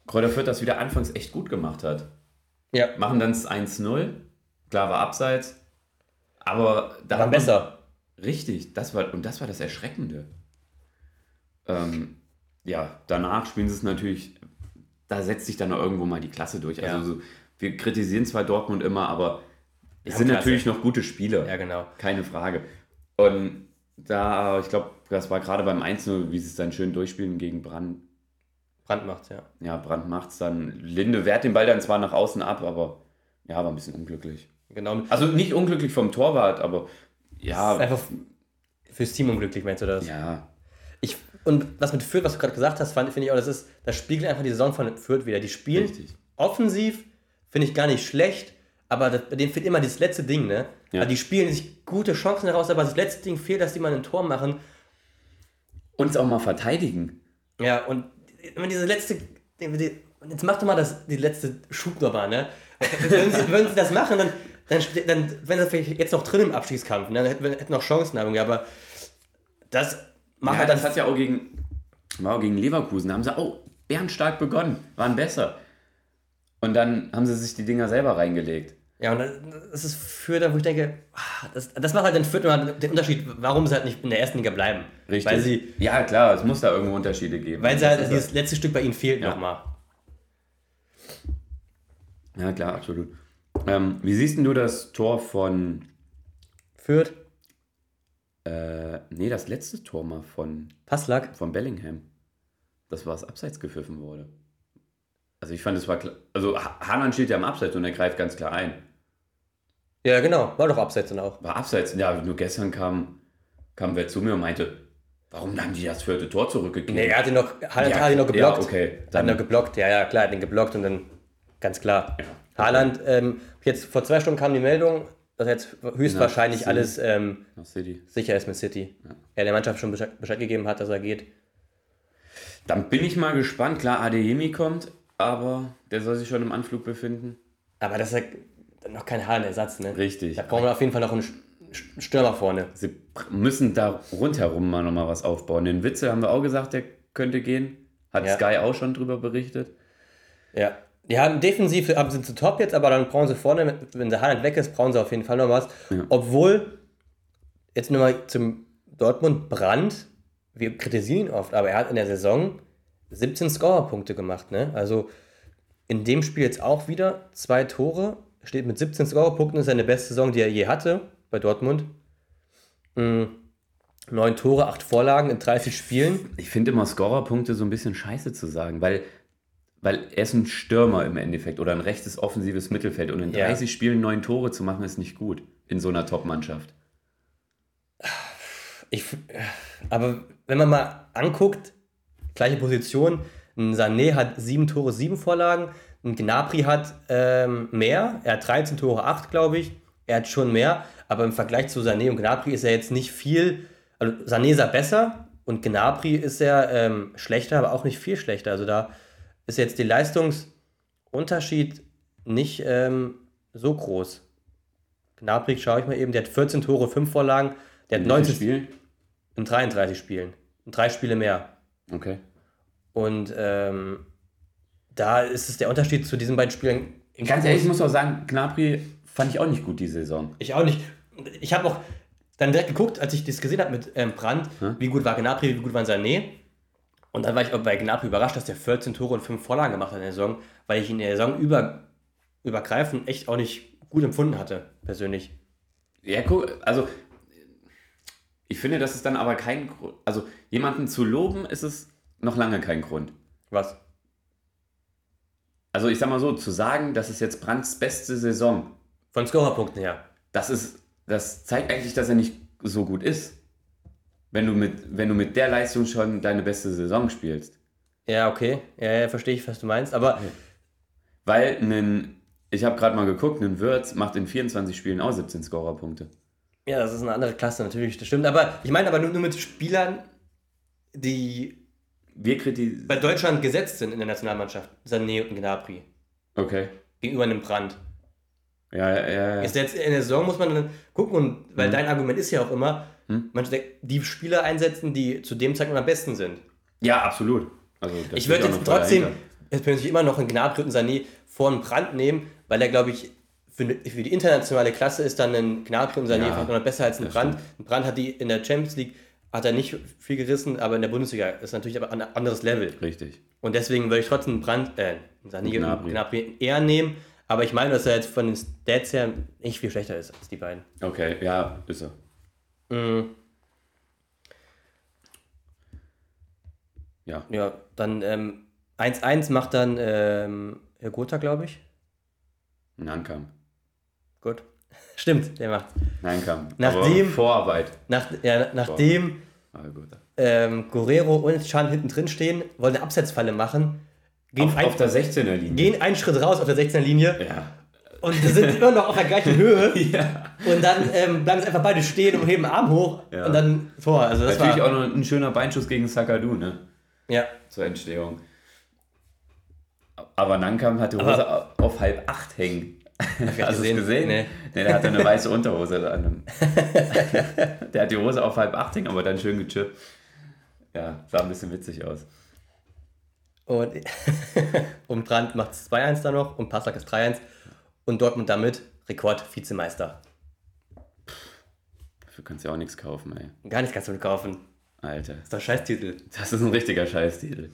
Kräuter Fürth das wieder anfangs echt gut gemacht hat. Ja. Machen dann das 1-0. Klar war abseits. Aber da war besser. Richtig, das war, und das war das Erschreckende. Ähm, ja, danach spielen sie es natürlich, da setzt sich dann irgendwo mal die Klasse durch. Also ja. so, wir kritisieren zwar Dortmund immer, aber es sind Klasse. natürlich noch gute Spieler. Ja, genau. Keine Frage. Und da, ich glaube, das war gerade beim 1-0, wie sie es dann schön durchspielen gegen Brand. Brand macht's, ja. Ja, Brand macht's dann. Linde wehrt den Ball dann zwar nach außen ab, aber ja, war ein bisschen unglücklich. Genau. Also nicht unglücklich vom Torwart, aber ja. Einfach fürs Team unglücklich, meinst du das? Ja. Ich, und was mit Fürth, was du gerade gesagt hast, finde ich auch, das ist, das spiegelt einfach die Saison von Fürth wieder. Die spielen Richtig. offensiv, finde ich gar nicht schlecht, aber das, bei denen fehlt immer dieses letzte Ding, ne? Ja. Also die spielen sich gute Chancen heraus, aber das letzte Ding fehlt, dass die mal ein Tor machen. Uns auch mal verteidigen. Ja, und wenn diese letzte. Und jetzt mach doch mal das, die letzte Schub nochmal, ne? Wenn sie, wenn sie das machen, dann, dann, dann wenn sie vielleicht jetzt noch drin im Abstiegskampf, ne? dann hätten wir hätten noch Chancen aber das macht Ja, halt das dann. hat ja auch gegen, war auch gegen Leverkusen. Da haben sie auch bärenstark begonnen, waren besser. Und dann haben sie sich die Dinger selber reingelegt. Ja, und das ist für da, wo ich denke, ah, das, das macht halt den Fürth immer den Unterschied, warum sie halt nicht in der ersten Liga bleiben. Richtig. Weil sie, ja, klar, es muss da irgendwo Unterschiede geben. weil sie Das halt dieses letzte Stück bei ihnen fehlt Ja. nochmal. das. Ja, klar, absolut. Ähm, wie siehst denn du das Tor von. Fürth, Äh, nee, das letzte Tor mal von, Passlack. von Bellingham. Das war das Abseits gepfiffen wurde. Also ich fand, es war klar. Also Ha- Haaland steht ja im Abseits und er greift ganz klar ein. Ja, genau, war doch abseits dann auch. War Abseits. Ja, nur gestern kam, kam wer zu mir und meinte, warum haben die das vierte Tor zurückgegeben? Nee, er hat ihn noch, Haaland Ja, hat ihn noch geblockt. ja, okay. Hat ihn Dann- noch geblockt, ja, ja, klar, hat ihn geblockt und dann, ganz klar. Ja. Haaland, ähm, jetzt vor zwei Stunden kam die Meldung, dass jetzt höchstwahrscheinlich Na, alles ähm, sicher ist mit City. Er der Mannschaft schon Bescheid, Bescheid gegeben hat, dass er geht. Dann bin ich mal gespannt. Klar, Adeyemi kommt, aber der soll sich schon im Anflug befinden. Aber das ist ja noch kein Haaland-Ersatz, ne? Richtig. Da brauchen wir auf jeden Fall noch einen Stürmer vorne. Sie müssen da rundherum mal nochmal was aufbauen. Den Witzel haben wir auch gesagt, der könnte gehen. Hat Ja. Sky auch schon drüber berichtet. Ja. Die haben defensiv haben- sind sie top jetzt, aber dann brauchen sie vorne, wenn der Haaland weg ist, brauchen sie auf jeden Fall noch was. Obwohl, jetzt nochmal zum Dortmund Brand, wir kritisieren ihn oft, aber er hat in der Saison 17 Scorerpunkte gemacht. Ne? Also in dem Spiel jetzt auch wieder zwei Tore, steht mit 17 Scorerpunkten, ist seine beste Saison, die er je hatte bei Dortmund. Mm, Neun Tore, acht Vorlagen in 30 Spielen. Ich finde immer Scorerpunkte so ein bisschen scheiße zu sagen, weil, weil er ist ein Stürmer im Endeffekt oder ein rechtes offensives Mittelfeld und in Ja. 30 Spielen neun Tore zu machen, ist nicht gut in so einer Top-Mannschaft. Ich, aber wenn man mal anguckt, gleiche Position, ein Sané hat sieben Tore, sieben Vorlagen, ein Gnabry hat ähm, mehr, er hat 13 Tore, 8, glaube ich. Er hat schon mehr, aber im Vergleich zu Sané und Gnabry ist er jetzt nicht viel. Also Sané ist er besser und Gnabry ist er ähm, schlechter, aber auch nicht viel schlechter. Also da ist jetzt der Leistungsunterschied nicht ähm, so groß. Gnabry, schaue ich mal eben, der hat 14 Tore, 5 Vorlagen, der hat In 19 Spielen? in 33 Spielen. In drei Spiele mehr. Okay. Und ähm, da ist es der Unterschied zu diesen beiden Spielen. Ganz ehrlich, ich muss auch sagen, Gnabry fand ich auch nicht gut die Saison. Ich auch nicht. Ich habe auch dann direkt geguckt, als ich das gesehen habe mit ähm, Brandt, wie gut war Gnabry, wie gut war Sané. Und dann war ich auch bei Gnabry überrascht, dass der 14 Tore und 5 Vorlagen gemacht hat in der Saison, weil ich ihn in der Saison über, übergreifend echt auch nicht gut empfunden hatte, persönlich. Ja, guck, also ich finde, das ist dann aber kein Grund. Also jemanden zu loben, ist es noch lange kein Grund. Was? Also ich sag mal so, zu sagen, das ist jetzt Brandts beste Saison, Von Scorerpunkten her. das ist, das zeigt eigentlich, dass er nicht so gut ist. Wenn du mit, wenn du mit der Leistung schon deine beste Saison spielst. Ja, okay. Ja, ja verstehe ich, was du meinst. Aber Weil einen, ich habe gerade mal geguckt, ein Würz macht in 24 Spielen auch 17 Scorerpunkte. Ja, das ist eine andere Klasse natürlich, das stimmt. Aber ich meine aber nur, nur mit Spielern, die Wir kritisieren. bei Deutschland gesetzt sind in der Nationalmannschaft. Sané und Gnabry. Okay. Gegenüber einem Brand. Ja, ja, ja. Ist jetzt in der Saison muss man dann gucken, und, weil dein Argument ist ja auch immer, man steckt die Spieler einsetzen, die zu dem Zeitpunkt am besten sind. Ja, absolut. Also, Ich würde jetzt trotzdem persönlich immer noch einen Gnabry und Sané vor einen Brand nehmen, weil er, glaube ich, für, für die internationale Klasse ist dann ein Gnabry und Sané Ja, vielleicht noch besser als ein Brand. Ein Brand hat die in der Champions League hat er nicht viel gerissen, aber in der Bundesliga ist natürlich aber ein anderes Level. Richtig. Und deswegen würde ich trotzdem Brand, äh, Sané Gnabry. Gnabry eher nehmen. Aber ich meine, dass er jetzt von den Stats her nicht viel schlechter ist als die beiden. Okay, ja, ist er. Mhm. Ja. Ja, dann 1-1 ähm, macht dann ähm, Herr Gotha, glaube ich. Nankam. Gut. Stimmt, der macht. Nankam. Nachdem. Aber Vorarbeit. Nach, ja, nachdem ähm, Guerrero und Chan hinten drin stehen, wollen eine Absetzfalle machen. Gehen auf, ein, auf der 16er Linie. Gehen einen Schritt raus auf der 16er Linie. Ja. Und sind <laughs> immer noch auf der gleichen Höhe. <laughs> ja. Und dann ähm, bleiben sie einfach beide stehen und heben den Arm hoch ja. und dann vor. Also das Natürlich war, auch noch ein schöner Beinschuss gegen Sakadu, ne? Ja. Zur Entstehung. Aber Nankam hatte Hose Aber, auf halb acht hängen. Hast du es gesehen? Nee. nee. der hatte eine weiße Unterhose an. <laughs> der hat die Hose auf halb acht hängen, aber dann schön gechippt. Ja, sah ein bisschen witzig aus. Und, <laughs> und Brandt macht es 2-1 da noch und Passak ist 3-1. Und Dortmund damit Rekord-Vizemeister. Dafür kannst du ja auch nichts kaufen, ey. Gar nichts kannst du kaufen. Alter. Das ist ein Scheißtitel. Das ist ein richtiger Scheißtitel.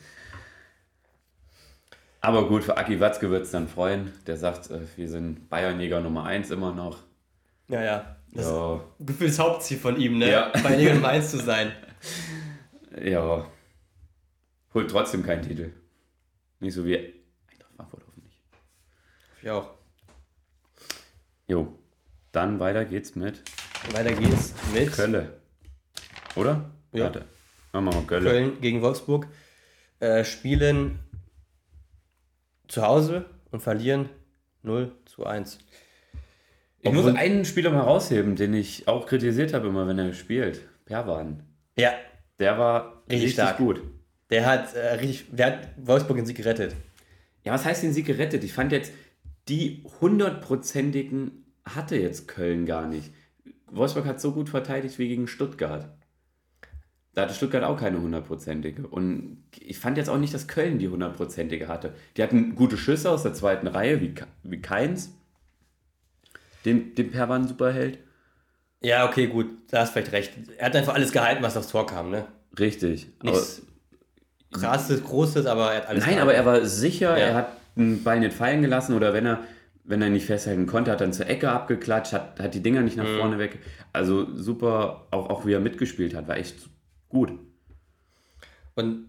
Aber gut, für Aki Watzke wird es dann freuen. Der sagt, äh, wir sind Bayernjäger Nummer 1 immer noch. Ja, ja. Das ja. ist das Hauptziel von ihm, ne? Ja. <laughs> Bayernjäger Nummer 1 zu sein. Ja. Holt trotzdem keinen Titel. Nicht so wie Eintracht Frankfurt hoffentlich. Ich auch. Jo. Dann weiter geht's mit. Weiter geht's mit. Kölle. Oder? Ja. Warte. Machen wir mal Köln. Köln gegen Wolfsburg. Äh, spielen zu Hause und verlieren 0 zu 1. Ich Obwohl, muss einen Spieler mal rausheben, den ich auch kritisiert habe, immer wenn er spielt. Perwan. Ja. Der war richtig, richtig gut. Der hat, äh, richtig, der hat Wolfsburg den Sieg gerettet. Ja, was heißt den Sieg gerettet? Ich fand jetzt, die hundertprozentigen hatte jetzt Köln gar nicht. Wolfsburg hat so gut verteidigt wie gegen Stuttgart. Da hatte Stuttgart auch keine hundertprozentige. Und ich fand jetzt auch nicht, dass Köln die hundertprozentige hatte. Die hatten gute Schüsse aus der zweiten Reihe, wie, wie Keins, den, den Perwan Superheld. Ja, okay, gut, da hast vielleicht recht. Er hat einfach alles gehalten, was aufs Tor kam, ne? Richtig. Nichts krasses, großes, aber er hat alles Nein, gehalten. aber er war sicher, ja. er hat einen Ball nicht fallen gelassen oder wenn er, wenn er nicht festhalten konnte, hat er dann zur Ecke abgeklatscht, hat, hat die Dinger nicht nach mhm. vorne weg. Also super, auch, auch wie er mitgespielt hat, war echt gut. Und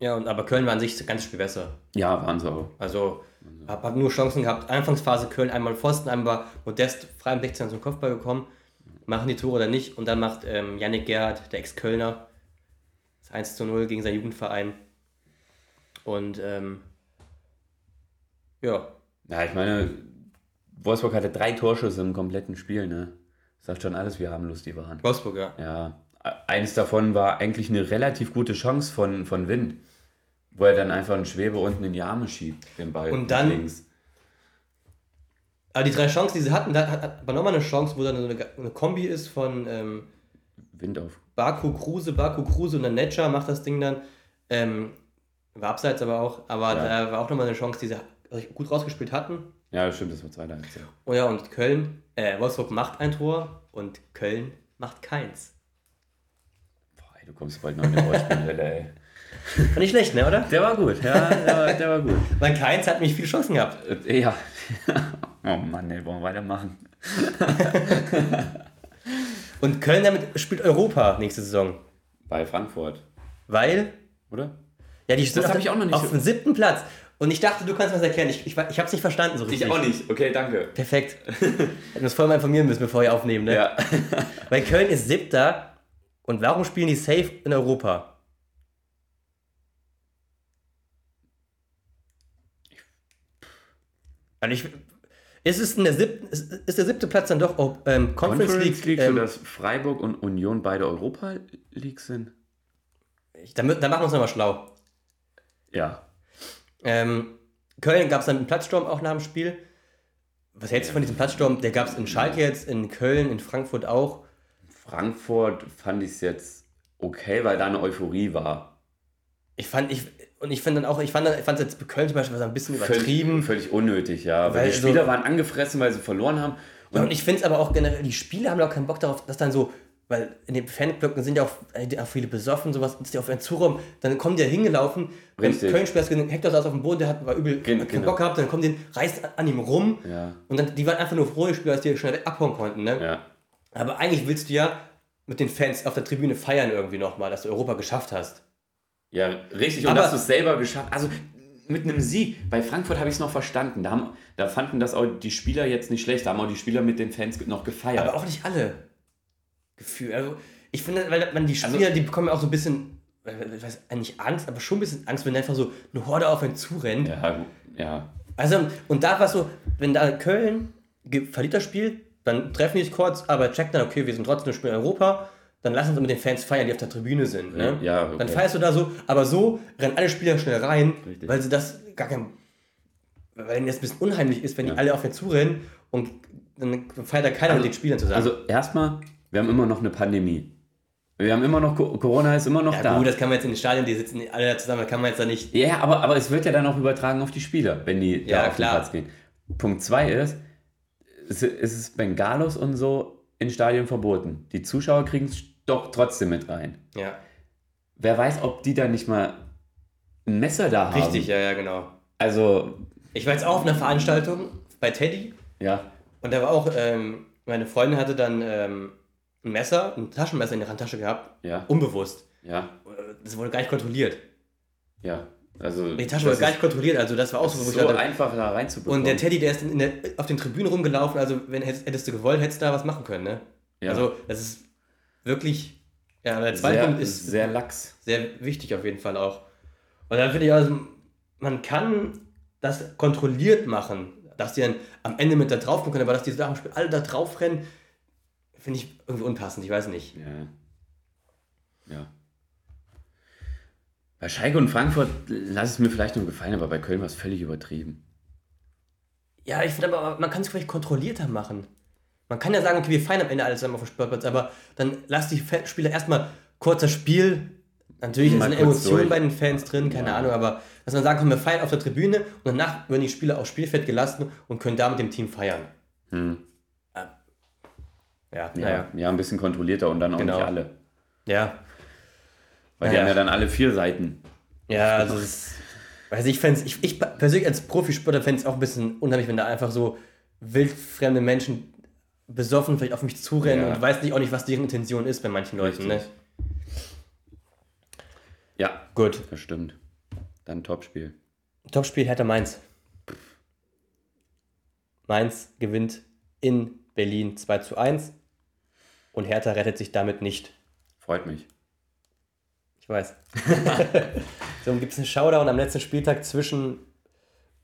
ja, und aber Köln war an sich ganz Spiel besser. Ja, waren sie auch. Also, hab, hab nur Chancen gehabt. Anfangsphase Köln einmal Pfosten, einmal Modest frei im 16 zum Kopfball gekommen. Machen die Tore oder nicht. Und dann macht ähm, Yannick Gerhardt, der Ex-Kölner, das 1 zu 0 gegen seinen Jugendverein. Und ähm, ja. Ja, ich meine, Wolfsburg hatte drei Torschüsse im kompletten Spiel, ne? Sagt schon alles, wie harmlos die waren. Wolfsburg, ja. Ja, eins davon war eigentlich eine relativ gute Chance von, von Wind, wo er dann einfach einen Schwebe unten in die Arme schiebt, den Ball. Und dann. Links. Aber die drei Chancen, die sie hatten, da hat man nochmal eine Chance, wo dann so eine, eine Kombi ist von ähm, Wind auf. Baku Kruse, Baku Kruse und dann Netscher macht das Ding dann. Ähm, war abseits aber auch, aber ja. da war auch nochmal eine Chance, die sie gut rausgespielt hatten. Ja, stimmt, das war 2 Ja. Oh ja, und Köln, äh, Wolfsburg macht ein Tor und Köln macht keins. Du kommst bald noch in die Rollenspielwelle, <laughs> ey. War nicht schlecht, ne, oder? Der war gut, ja, der war, der war gut. Weil Keins hat mich viele Chancen gehabt. Äh, ja. <laughs> Oh Mann, ey, wollen wir weitermachen. <laughs> Und Köln damit spielt Europa nächste Saison. Bei Frankfurt. Weil? Oder? Ja, die sind auf, ich auch noch nicht auf dem siebten Platz. Und ich dachte, du kannst was erklären. Ich, ich, ich habe es nicht verstanden so richtig. Ich auch nicht. Okay, danke. Perfekt. Hätten uns vorher mal informieren müssen, bevor wir aufnehmen, ne? Ja. Weil Köln ist siebter und warum spielen die safe in Europa? Also ich, ist, es in der siebten, ist, der siebte Platz dann doch auch ähm, Conference, Conference League? League ähm, so dass Freiburg und Union beide Europa League sind? Ich, dann, dann machen wir uns nochmal schlau. Ja. Ähm, Köln gab es dann einen Platzsturm auch nach dem Spiel. Was hältst du von diesem Platzsturm? Der gab es in Schalke jetzt, in Köln, in Frankfurt auch. Frankfurt fand ich es jetzt okay, weil da eine Euphorie war. Ich fand, ich, und ich finde dann auch, ich fand, ich fand jetzt bei Köln zum Beispiel ein bisschen übertrieben. Völlig, völlig unnötig, ja. Weil, weil die Spieler so, waren angefressen, weil sie verloren haben. Und, ja, und ich finde es aber auch generell, die Spieler haben auch keinen Bock darauf, dass dann so, weil in den Fanblöcken sind ja auch, äh, auch viele besoffen, sowas, dass die auf einen Zuraum, dann kommen die ja hingelaufen. Richtig. Köln spielt Hector saß auf dem Boden, der hat, war übel, Gen, keinen genau. Bock gehabt, dann kommen die, reißt an ihm rum. Ja. Und dann, die waren einfach nur froh, die Spieler, dass die schnell abhauen konnten, ne? Ja. Aber eigentlich willst du ja mit den Fans auf der Tribüne feiern irgendwie nochmal, dass du Europa geschafft hast. Ja, richtig. Und Aber dass du es selber geschafft Also mit einem Sieg. Bei Frankfurt habe ich es noch verstanden. Da, haben, da fanden das auch die Spieler jetzt nicht schlecht. Da haben auch die Spieler mit den Fans noch gefeiert. Aber auch nicht alle. Gefühl. Also ich finde, weil man die also Spieler, also, die bekommen ja auch so ein bisschen, ich weiß nicht Angst, aber schon ein bisschen Angst, wenn einfach so eine Horde auf einen zurennt. Ja, ja. Also, und da war es so, wenn da Köln verliert das Spiel, dann treffen die sich kurz, aber checkt dann, okay, wir sind trotzdem Spiel in Europa, dann lass uns mit den Fans feiern, die auf der Tribüne sind. Ne? Ja, okay. Dann feierst du da so, aber so rennen alle Spieler schnell rein, Richtig. weil sie das gar kein. Weil ihnen das ein bisschen unheimlich ist, wenn ja. die alle auf den zurennen und dann feiert da keiner also, mit den Spielern zusammen. Also erstmal, wir haben immer noch eine Pandemie. Wir haben immer noch, Corona ist immer noch ja, da. Gut, das kann man jetzt in den Stadien, die sitzen alle zusammen, da kann man jetzt da nicht. Ja, aber, aber es wird ja dann auch übertragen auf die Spieler, wenn die ja, da auf klar. den Platz gehen. Punkt zwei ist, es ist Bengalos und so in Stadien verboten. Die Zuschauer kriegen es doch trotzdem mit rein. Ja. Wer weiß, ob die da nicht mal ein Messer da haben. Richtig, ja, ja, genau. Also. Ich war jetzt auch auf einer Veranstaltung bei Teddy. Ja. Und da war auch, ähm, meine Freundin hatte dann ähm, ein Messer, ein Taschenmesser in der Handtasche gehabt. Ja. Unbewusst. Ja. Das wurde gar nicht kontrolliert. Ja. Also, die Tasche wurde gar nicht kontrolliert, also das war auch so, so hatte, einfach da reinzubekommen. Und der Teddy, der ist der, auf den Tribünen rumgelaufen, also wenn hättest, du gewollt, hättest du da was machen können, ne? Ja. Also das ist wirklich, ja, der zweite Punkt ist sehr lax. Sehr wichtig auf jeden Fall auch. Und dann finde ich also, man kann das kontrolliert machen, dass die dann am Ende mit da drauf können, aber dass die Sachen alle da drauf rennen, finde ich irgendwie unpassend, ich weiß nicht. Ja. Ja. Bei Schalke und Frankfurt lass es mir vielleicht noch gefallen, aber bei Köln war es völlig übertrieben. Ja, ich finde aber, man kann es vielleicht kontrollierter machen. Man kann ja sagen, okay, wir feiern am Ende alles zusammen auf dem Sportplatz, aber dann lass die Spieler erstmal kurzer Spiel. Natürlich ist eine Emotion durch. bei den Fans drin, keine ja. Ahnung, aber dass man sagen kann, wir feiern auf der Tribüne und danach werden die Spieler aufs Spielfeld gelassen und können da mit dem Team feiern. Hm. Ja, naja. Ja, ein bisschen kontrollierter und dann auch genau. nicht alle. Ja. Weil naja. die haben ja dann alle vier Seiten. Ja, also ist, weiß ich, ich, ich persönlich als Profisportler fände es auch ein bisschen unheimlich, wenn da einfach so wildfremde Menschen besoffen vielleicht auf mich zurennen ja. und weiß nicht auch nicht, was deren Intention ist bei manchen Leuten. Ne? Ja, gut. Das stimmt. Dann Topspiel. Topspiel Hertha Mainz. Mainz gewinnt in Berlin 2 zu 1 und Hertha rettet sich damit nicht. Freut mich. Ich weiß. <laughs> so, gibt es einen Showdown am letzten Spieltag zwischen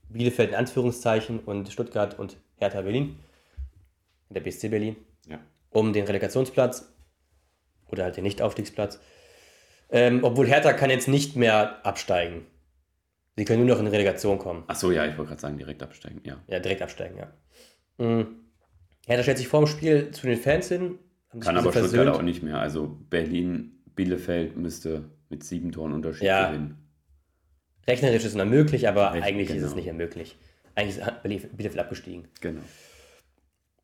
Bielefeld in Anführungszeichen und Stuttgart und Hertha Berlin. Der BSC Berlin. Ja. Um den Relegationsplatz oder halt den Nicht-Aufstiegsplatz. Ähm, obwohl Hertha kann jetzt nicht mehr absteigen. Sie können nur noch in Relegation kommen. Ach so, ja, ich wollte gerade sagen, direkt absteigen, ja. Ja, direkt absteigen, ja. Mhm. Hertha stellt sich vor dem Spiel zu den Fans hin. Kann aber. Stuttgart auch nicht mehr. Also Berlin, Bielefeld müsste mit sieben Toren Unterschied ja. gewinnen. Rechnerisch ist es noch möglich, aber Recht, eigentlich genau. ist es genau. nicht mehr möglich. Eigentlich ist Bielefeld abgestiegen. Genau.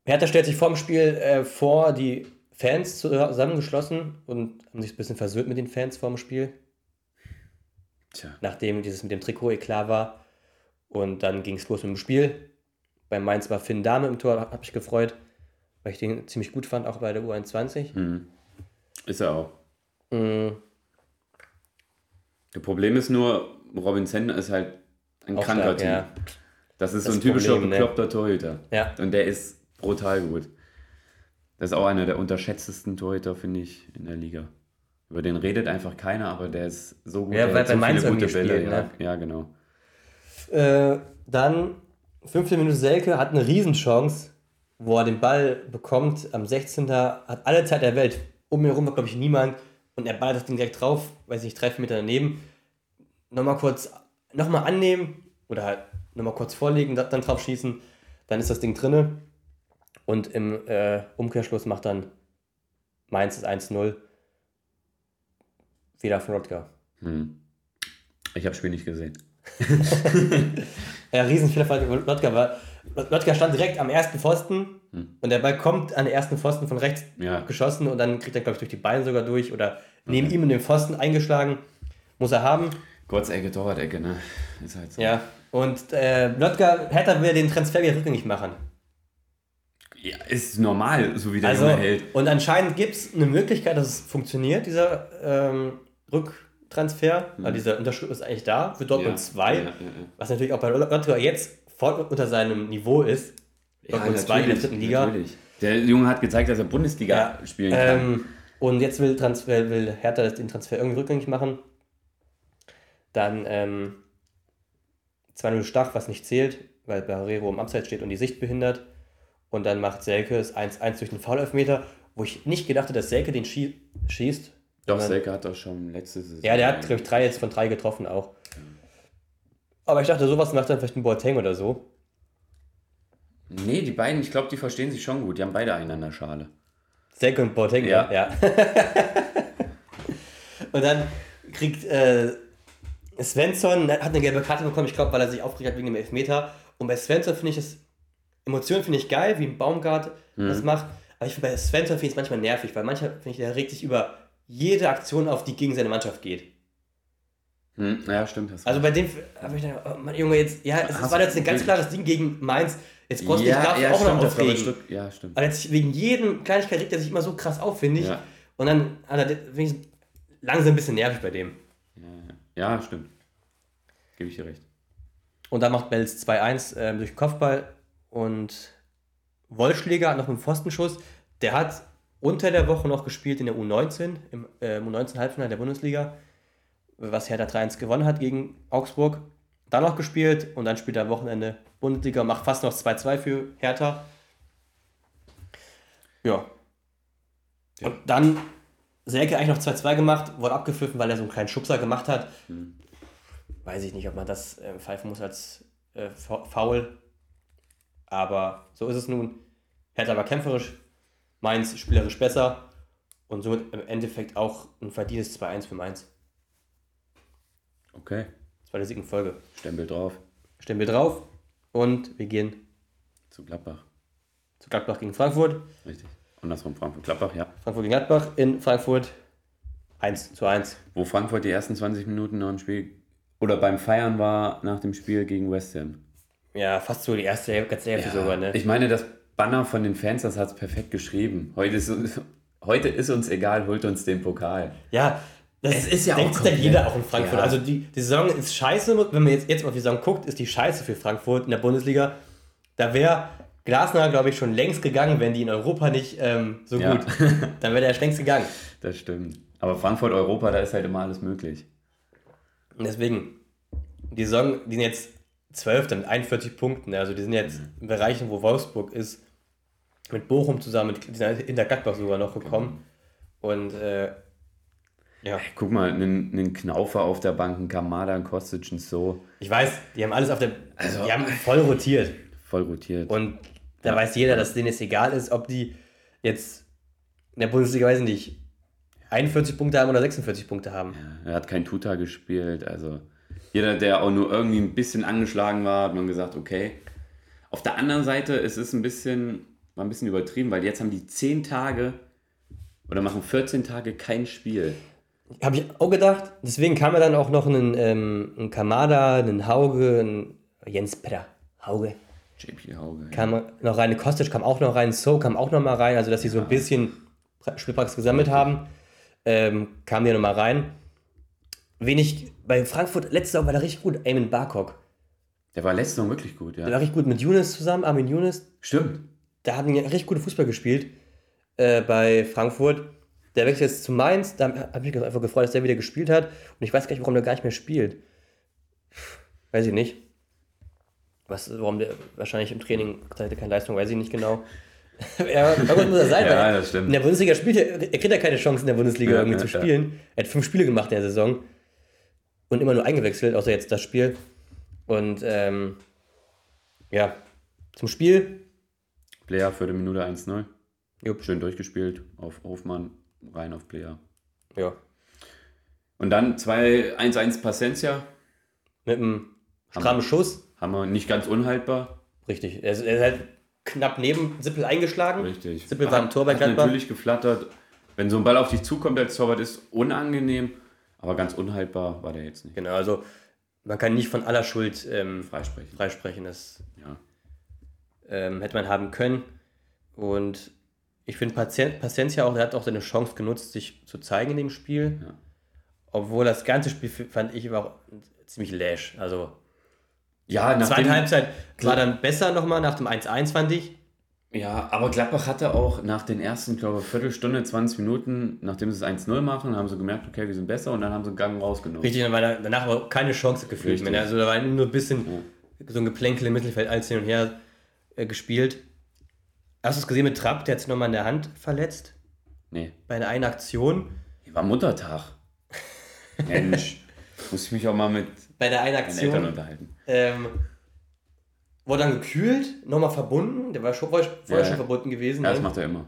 Hertha stellt sich vor dem Spiel äh, vor, die Fans zusammengeschlossen und haben sich ein bisschen versöhnt mit den Fans vor dem Spiel. Tja. Nachdem dieses mit dem Trikot eklar war. Und dann ging es los mit dem Spiel. Bei Mainz war Finn Dame im Tor, habe ich gefreut, weil ich den ziemlich gut fand, auch bei der U21. Mhm. Ist er auch. Mhm. Das Problem ist nur, Robin Sender ist halt ein auch kranker Typ. Ja. Das ist das so ein typischer Problem, ne? bekloppter ne? Torhüter. Ja. Und der ist brutal gut. Das ist auch einer der unterschätztesten Torhüter, finde ich, in der Liga. Über den redet einfach keiner, aber der ist so gut. Ja, weil bei so Mainz gute Bälle. Spielt, ne? ja, ja, genau. Äh, dann 15 Minuten Selke hat eine Riesenchance, wo er den Ball bekommt. Am 16. hat alle Zeit der Welt. Um ihn herum war, glaube ich, niemand. Und er ballert das Ding direkt drauf, weiß nicht, drei, vier Meter daneben. Nochmal kurz, nochmal annehmen oder halt nochmal kurz vorlegen, dann drauf schießen. Dann ist das Ding drinne. Und im äh, Umkehrschluss macht dann Mainz das 1-0. Wieder von Rodger. Hm. Ich habe das Spiel nicht gesehen. <laughs> ja, Riesenfehler von Lotka war. Lotka stand direkt am ersten Pfosten hm. und der Ball kommt an den ersten Pfosten von rechts ja. geschossen und dann kriegt er, glaube ich, durch die Beine sogar durch oder neben okay. ihm in den Pfosten eingeschlagen. Muss er haben. Kurzecke, Torwart-Ecke, ne? Ist halt so. Ja, und äh, Lotka, Hertha will den Transfer wieder rückgängig machen. Ja, ist normal, so wie der also, Junge hält. Und anscheinend gibt es eine Möglichkeit, dass es funktioniert, dieser ähm, Rücktransfer. Mhm. Also dieser Unterschritt ist eigentlich da für Dortmund 2. Ja, ja, was natürlich auch bei Lottger jetzt voll unter seinem Niveau ist. Dortmund 2 in der dritten Liga. Natürlich. Der Junge hat gezeigt, dass er Bundesliga spielen kann. Ähm, und jetzt will, Transfer, will Hertha den Transfer irgendwie rückgängig machen. Dann ähm, 2-0 Stach, was nicht zählt, weil Barrero im Abseits steht und die Sicht behindert. Und dann macht Selke es 1-1 durch den Foul-Elfmeter, wo ich nicht gedacht hätte, dass Selke den schie schießt. Doch, Selke hat doch schon letzte Saison. Ja, der hat, glaube ich, drei jetzt von drei getroffen auch. Aber ich dachte, sowas macht dann vielleicht ein Boateng oder so. Nee, die beiden, ich glaube, die verstehen sich schon gut. Die haben beide einander Schale. Selke und Boateng, ja. ja. <laughs> und dann kriegt äh, Svensson, hat eine gelbe Karte bekommen, ich glaube, weil er sich aufgeregt hat wegen dem Elfmeter. Und bei Svensson finde ich es Emotionen finde ich geil, wie ein Baumgart mhm. das macht. Aber ich finde bei Svensson finde ich es manchmal nervig, weil manchmal finde ich, der regt sich über jede Aktion auf, die gegen seine Mannschaft geht. Hm, ja, stimmt. also bei dem habe ich gedacht, oh Mann, Junge, jetzt, ja, es war jetzt ein ganz klares Ding gegen Mainz. Jetzt brauchst du ja, dich dafür ja, auch noch aufregen. Ja, stimmt. Aber jetzt wegen jedem Kleinigkeit regt er sich immer so krass auf, finde ich. Ja. Und dann finde ich langsam ein bisschen nervig bei dem. Ja, ja stimmt. Gebe ich dir recht. Und dann macht Bells 2-1 äh, durch Kopfball und Wollschläger hat noch einen Pfostenschuss. Der hat unter der Woche noch gespielt in der U19, im äh, U19-Halbfinale der Bundesliga, was Hertha 3-1 gewonnen hat gegen Augsburg. Dann noch gespielt und dann spielt er am Wochenende Bundesliga, macht fast noch 2-2 für Hertha. Ja. ja. Und dann Selke eigentlich noch 2-2 gemacht, wurde abgepfiffen, weil er so einen kleinen Schubser gemacht hat. Mhm. Weiß ich nicht, ob man das äh, pfeifen muss als äh, Foul. Aber so ist es nun. Hertha war kämpferisch, Mainz spielerisch besser und somit im Endeffekt auch ein verdientes 2-1 für Mainz. Okay. Zweite Sieg in Folge. Stempel drauf. Stempel drauf und wir gehen zu Gladbach. Zu Gladbach gegen Frankfurt. Richtig. Und das von Frankfurt-Gladbach, ja. Frankfurt gegen Gladbach in Frankfurt 1 zu 1. Wo Frankfurt die ersten 20 Minuten noch im Spiel oder beim Feiern war nach dem Spiel gegen West Ham. Ja, fast so die erste ganze Hälfte ja, sogar, ne? Ich meine, das Banner von den Fans, das hat es perfekt geschrieben. Heute ist, <laughs> heute ist uns egal, holt uns den Pokal. Ja, das es ist ja denkt auch jeder auch in Frankfurt. Ja. Also die, die Saison ist scheiße, wenn man jetzt, jetzt auf die Saison guckt, ist die scheiße für Frankfurt in der Bundesliga. Da wäre Glasner, glaube ich, schon längst gegangen, wenn die in Europa nicht ähm, so ja. gut. <laughs> Dann wäre der längst gegangen. Das stimmt. Aber Frankfurt, Europa, da ist halt immer alles möglich. Und deswegen, die Saison, die sind jetzt 12 mit 41 Punkten. Also die sind jetzt mhm. in Bereichen, wo Wolfsburg ist, mit Bochum zusammen, die sind in der Gladbach sogar noch gekommen. Und äh, ja. Guck mal, einen, einen Knaufer auf der Bank, ein Kamada, ein Kostic und so. Ich weiß, die haben alles auf der. Also, die haben voll rotiert. Voll rotiert. Und da ja. weiß jeder, dass denen es egal ist, ob die jetzt in der Bundesliga, weiß ich nicht, 41 Punkte haben oder 46 Punkte haben. Ja, er hat kein Tuta gespielt, also jeder, der auch nur irgendwie ein bisschen angeschlagen war, hat man gesagt, okay. Auf der anderen Seite ist es ein bisschen, war ein bisschen übertrieben, weil jetzt haben die 10 Tage oder machen 14 Tage kein Spiel. Habe ich auch gedacht. Deswegen kam ja dann auch noch ein, ähm, ein Kamada, ein Hauge, ein Jens Petter. Hauge. JP Hauge. Kam ja. noch rein, Kostic kam auch noch rein, So kam auch noch mal rein, also dass sie ja. so ein bisschen Spielpraxis gesammelt haben. Ähm, kam die noch mal rein. Wenig bei Frankfurt, letzte Saison war der richtig gut, Eamon Barcock. Der war letzte Saison wirklich gut, ja. Der war richtig gut mit Younes zusammen, Armin Younes. Stimmt. Da haben die richtig gute Fußball gespielt äh, bei Frankfurt. Der wechselt jetzt zu Mainz, da habe ich mich einfach gefreut, dass der wieder gespielt hat. Und ich weiß gar nicht, warum der gar nicht mehr spielt. Weiß ich nicht. Was, warum der wahrscheinlich im Training zeigte keine Leistung, weiß ich nicht genau. <laughs> ja, irgendwas muss er sein, <laughs> ja, das stimmt. in der Bundesliga spielt er, er kriegt ja keine Chance in der Bundesliga ja, irgendwie ja, zu spielen. Er hat fünf Spiele gemacht in der Saison und immer nur eingewechselt, außer jetzt das Spiel. Und ähm, ja, zum Spiel. Player für die Minute 1-0. Schön durchgespielt auf Hofmann, rein auf Player. Ja. Und dann 2-1-1 Pacencia. Mit einem strammen Schuss. Haben wir nicht ganz unhaltbar. Richtig. Er ist, er ist halt knapp neben Sippel eingeschlagen. Richtig. Sippel war im Tor bei Gladbach. natürlich geflattert. Wenn so ein Ball auf dich zukommt als Torwart, ist unangenehm. Aber ganz unhaltbar war der jetzt nicht. Genau, also man kann nicht von aller Schuld ähm, freisprechen. freisprechen. Das ja. ähm, hätte man haben können. Und ich finde Paciencia auch, der hat auch seine Chance genutzt, sich zu zeigen in dem Spiel. Ja. Obwohl das ganze Spiel fand ich auch ziemlich lash. Also ja, nach zweite Halbzeit war dann besser nochmal nach dem 1-1, fand ich. Ja, aber Gladbach hatte auch nach den ersten, glaube ich, Viertelstunde, 20 Minuten, nachdem sie es 1-0 machen, haben sie gemerkt, okay, wir sind besser und dann haben sie einen Gang rausgenommen. Richtig, dann war danach aber keine Chance gefühlt mehr. Also da war nur ein bisschen ja. so ein Geplänkel im Mittelfeld, alles hin und her äh, gespielt. Hast du es gesehen mit Trapp, der hat sich nochmal in der Hand verletzt? Nee. Bei einer einen Aktion. War Muttertag. <laughs> Mensch, muss ich mich auch mal mit bei der einen Aktion. Eltern unterhalten. Ähm, wurde dann gekühlt, nochmal verbunden. Der war schon, vorher ja, schon verbunden gewesen. Ja, das ne? macht er immer.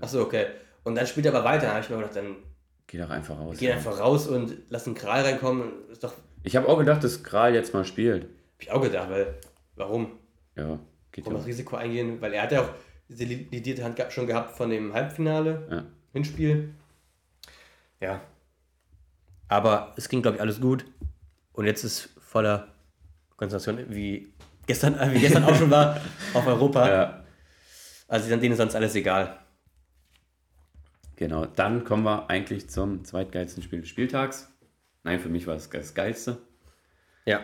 Achso, okay. Und dann spielt er aber weiter. Da habe ich mir gedacht, dann. Geh doch einfach raus. Geh ja. einfach raus und lass einen Kral reinkommen. Ist doch. Ich habe auch gedacht, dass Kral jetzt mal spielt. Hab ich auch gedacht, weil. Warum? Ja, geht Warum das Risiko eingehen? Weil er hat ja auch diese lidierte Hand schon gehabt von dem Halbfinale. Ja. Hinspiel. Ja. Aber es ging, glaube ich, alles gut. Und jetzt ist voller Konzentration, wie gestern, wie gestern auch schon war, <laughs> auf Europa. Ja. Also denen ist sonst alles egal. Genau, dann kommen wir eigentlich zum zweitgeilsten Spiel des Spieltags. Nein, für mich war es das geilste. Ja,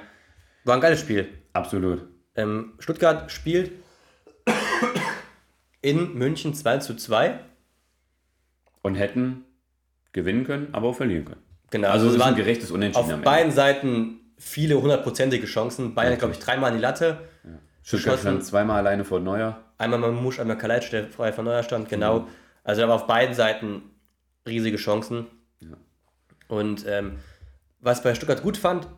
war ein geiles Spiel. Absolut. Ähm, Stuttgart spielt in München 2 zu 2. Und hätten gewinnen können, aber auch verlieren können. Genau, also, also es war ein gerechtes Unentschieden. Auf beiden Seiten viele hundertprozentige Chancen. Bayern, glaube ich, dreimal in die Latte. Ja. Stuttgart stand zweimal alleine vor Neuer. Einmal Mamusch, einmal Kalajdzic, der frei vor Neuer stand, genau. Mhm. Also da war auf beiden Seiten riesige Chancen. Ja. Und ähm, was bei Stuttgart gut fand,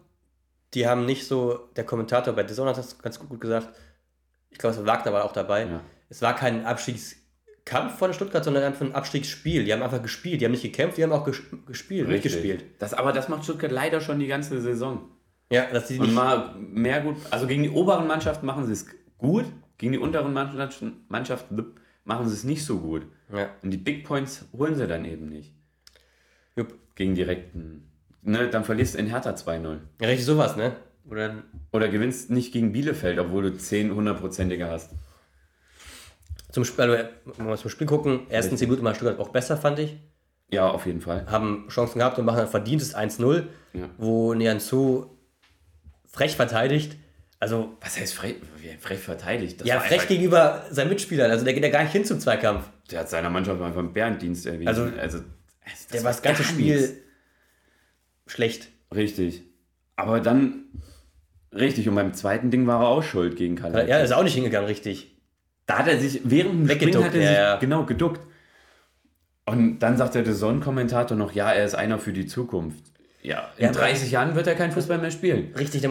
die haben nicht so, der Kommentator bei Zone hat das ganz gut gesagt, ich glaube, Wagner war auch dabei, ja. Es war kein Abstiegs- Kampf von Stuttgart, sondern einfach ein Abstiegsspiel. Die haben einfach gespielt. Die haben nicht gekämpft, die haben auch ges gespielt, Richtig. mitgespielt. Das, aber das macht Stuttgart leider schon die ganze Saison. Ja, dass sie Und mal mehr gut. Also gegen die oberen Mannschaften machen sie es gut, gegen die unteren Mannschaften, Mannschaften machen sie es nicht so gut. Ja. Und die Big Points holen sie dann eben nicht. Jupp. Gegen direkten. Ne, dann verlierst du in Hertha 2-0. Ja, richtig sowas, ne? Oder, Oder gewinnst nicht gegen Bielefeld, obwohl du 10 hundertprozentige hast zum Spiel, also, wenn wir zum Spiel gucken, ersten 10 Minuten war Stuttgart auch besser, fand ich. Ja, auf jeden Fall. Haben Chancen gehabt und machen ein verdientes 1-0, ja. wo Nianzou frech verteidigt. Also, Was heißt frech, frech verteidigt? Das ja, frech gegenüber seinen Mitspielern. Also der geht ja gar nicht hin zum Zweikampf. Der hat seiner Mannschaft einfach einen Bärendienst erwiesen. Also, also der war das ganze Spiel nichts. schlecht. Richtig. Aber dann, richtig, und beim zweiten Ding war er auch schuld gegen Kalle. Ja, ist auch nicht hingegangen, richtig. Da hat er sich während dem Springen hat er sich ja. genau geduckt. Und dann sagt der Son-Kommentator noch, ja, er ist einer für die Zukunft. Ja, in ja, 30 Jahren wird er kein Fußball mehr spielen. Richtig,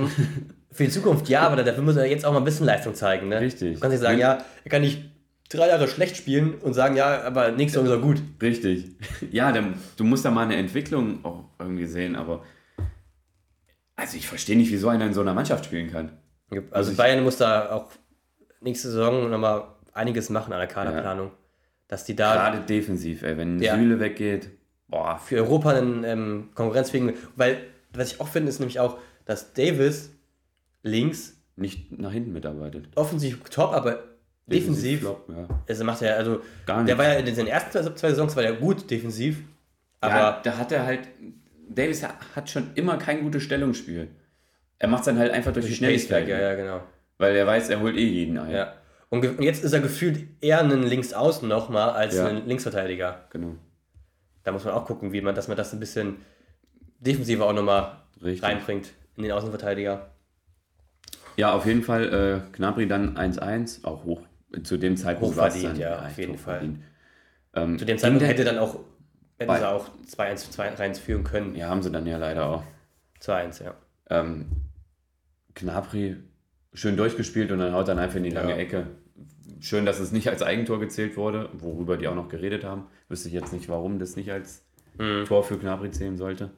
für die Zukunft ja, aber dafür muss er jetzt auch mal ein bisschen Leistung zeigen. Ne? Richtig. Du kannst nicht sagen, ja, er kann nicht drei Jahre schlecht spielen und sagen, ja, aber nächstes Jahr ist er gut. Richtig. Ja, dann, du musst da mal eine Entwicklung auch irgendwie sehen, aber also ich verstehe nicht, wie so einer in so einer Mannschaft spielen kann. Also, also Bayern muss da auch nächste Saison nochmal einiges machen an der Kaderplanung. Ja. Dass die da. Gerade defensiv, ey, wenn ja. Süle weggeht, boah. Für Europa einen ähm, Konkurrenzfähigen. Weil, was ich auch finde, ist nämlich auch, dass Davis links. Nicht nach hinten mitarbeitet. Offensiv top, aber defensiv. defensiv flop, ja. Also macht er, also. Gar nicht. Der war ja in den ersten zwei, zwei Saisons war der gut defensiv. Aber. Ja, da hat er halt. Davis hat schon immer kein gutes Stellungsspiel. Er macht es dann halt einfach durch, durch die Schnelligkeit. Ja, ja, genau. Weil er weiß, er holt eh jeden ein. Ja. Und jetzt ist er gefühlt eher ein Linksaußen nochmal als ja. ein Linksverteidiger. Genau. Da muss man auch gucken, wie man, dass man das ein bisschen defensiver auch nochmal reinbringt in den Außenverteidiger. Ja, auf jeden Fall äh, Knabri dann 1-1, auch hoch. Zu dem Zeitpunkt war es dann, ja, auf jeden Fall. Ähm, Zu dem Zeitpunkt hätte dann auch, hätten sie auch 2-1 führen können. Ja, haben sie dann ja leider auch. 2-1, ja. Ähm, Knabri schön durchgespielt und dann haut dann einfach in die lange ja. Ecke. Schön, dass es nicht als Eigentor gezählt wurde, worüber die auch noch geredet haben. Wüsste ich jetzt nicht, warum das nicht als mhm. Tor für Knabri zählen sollte.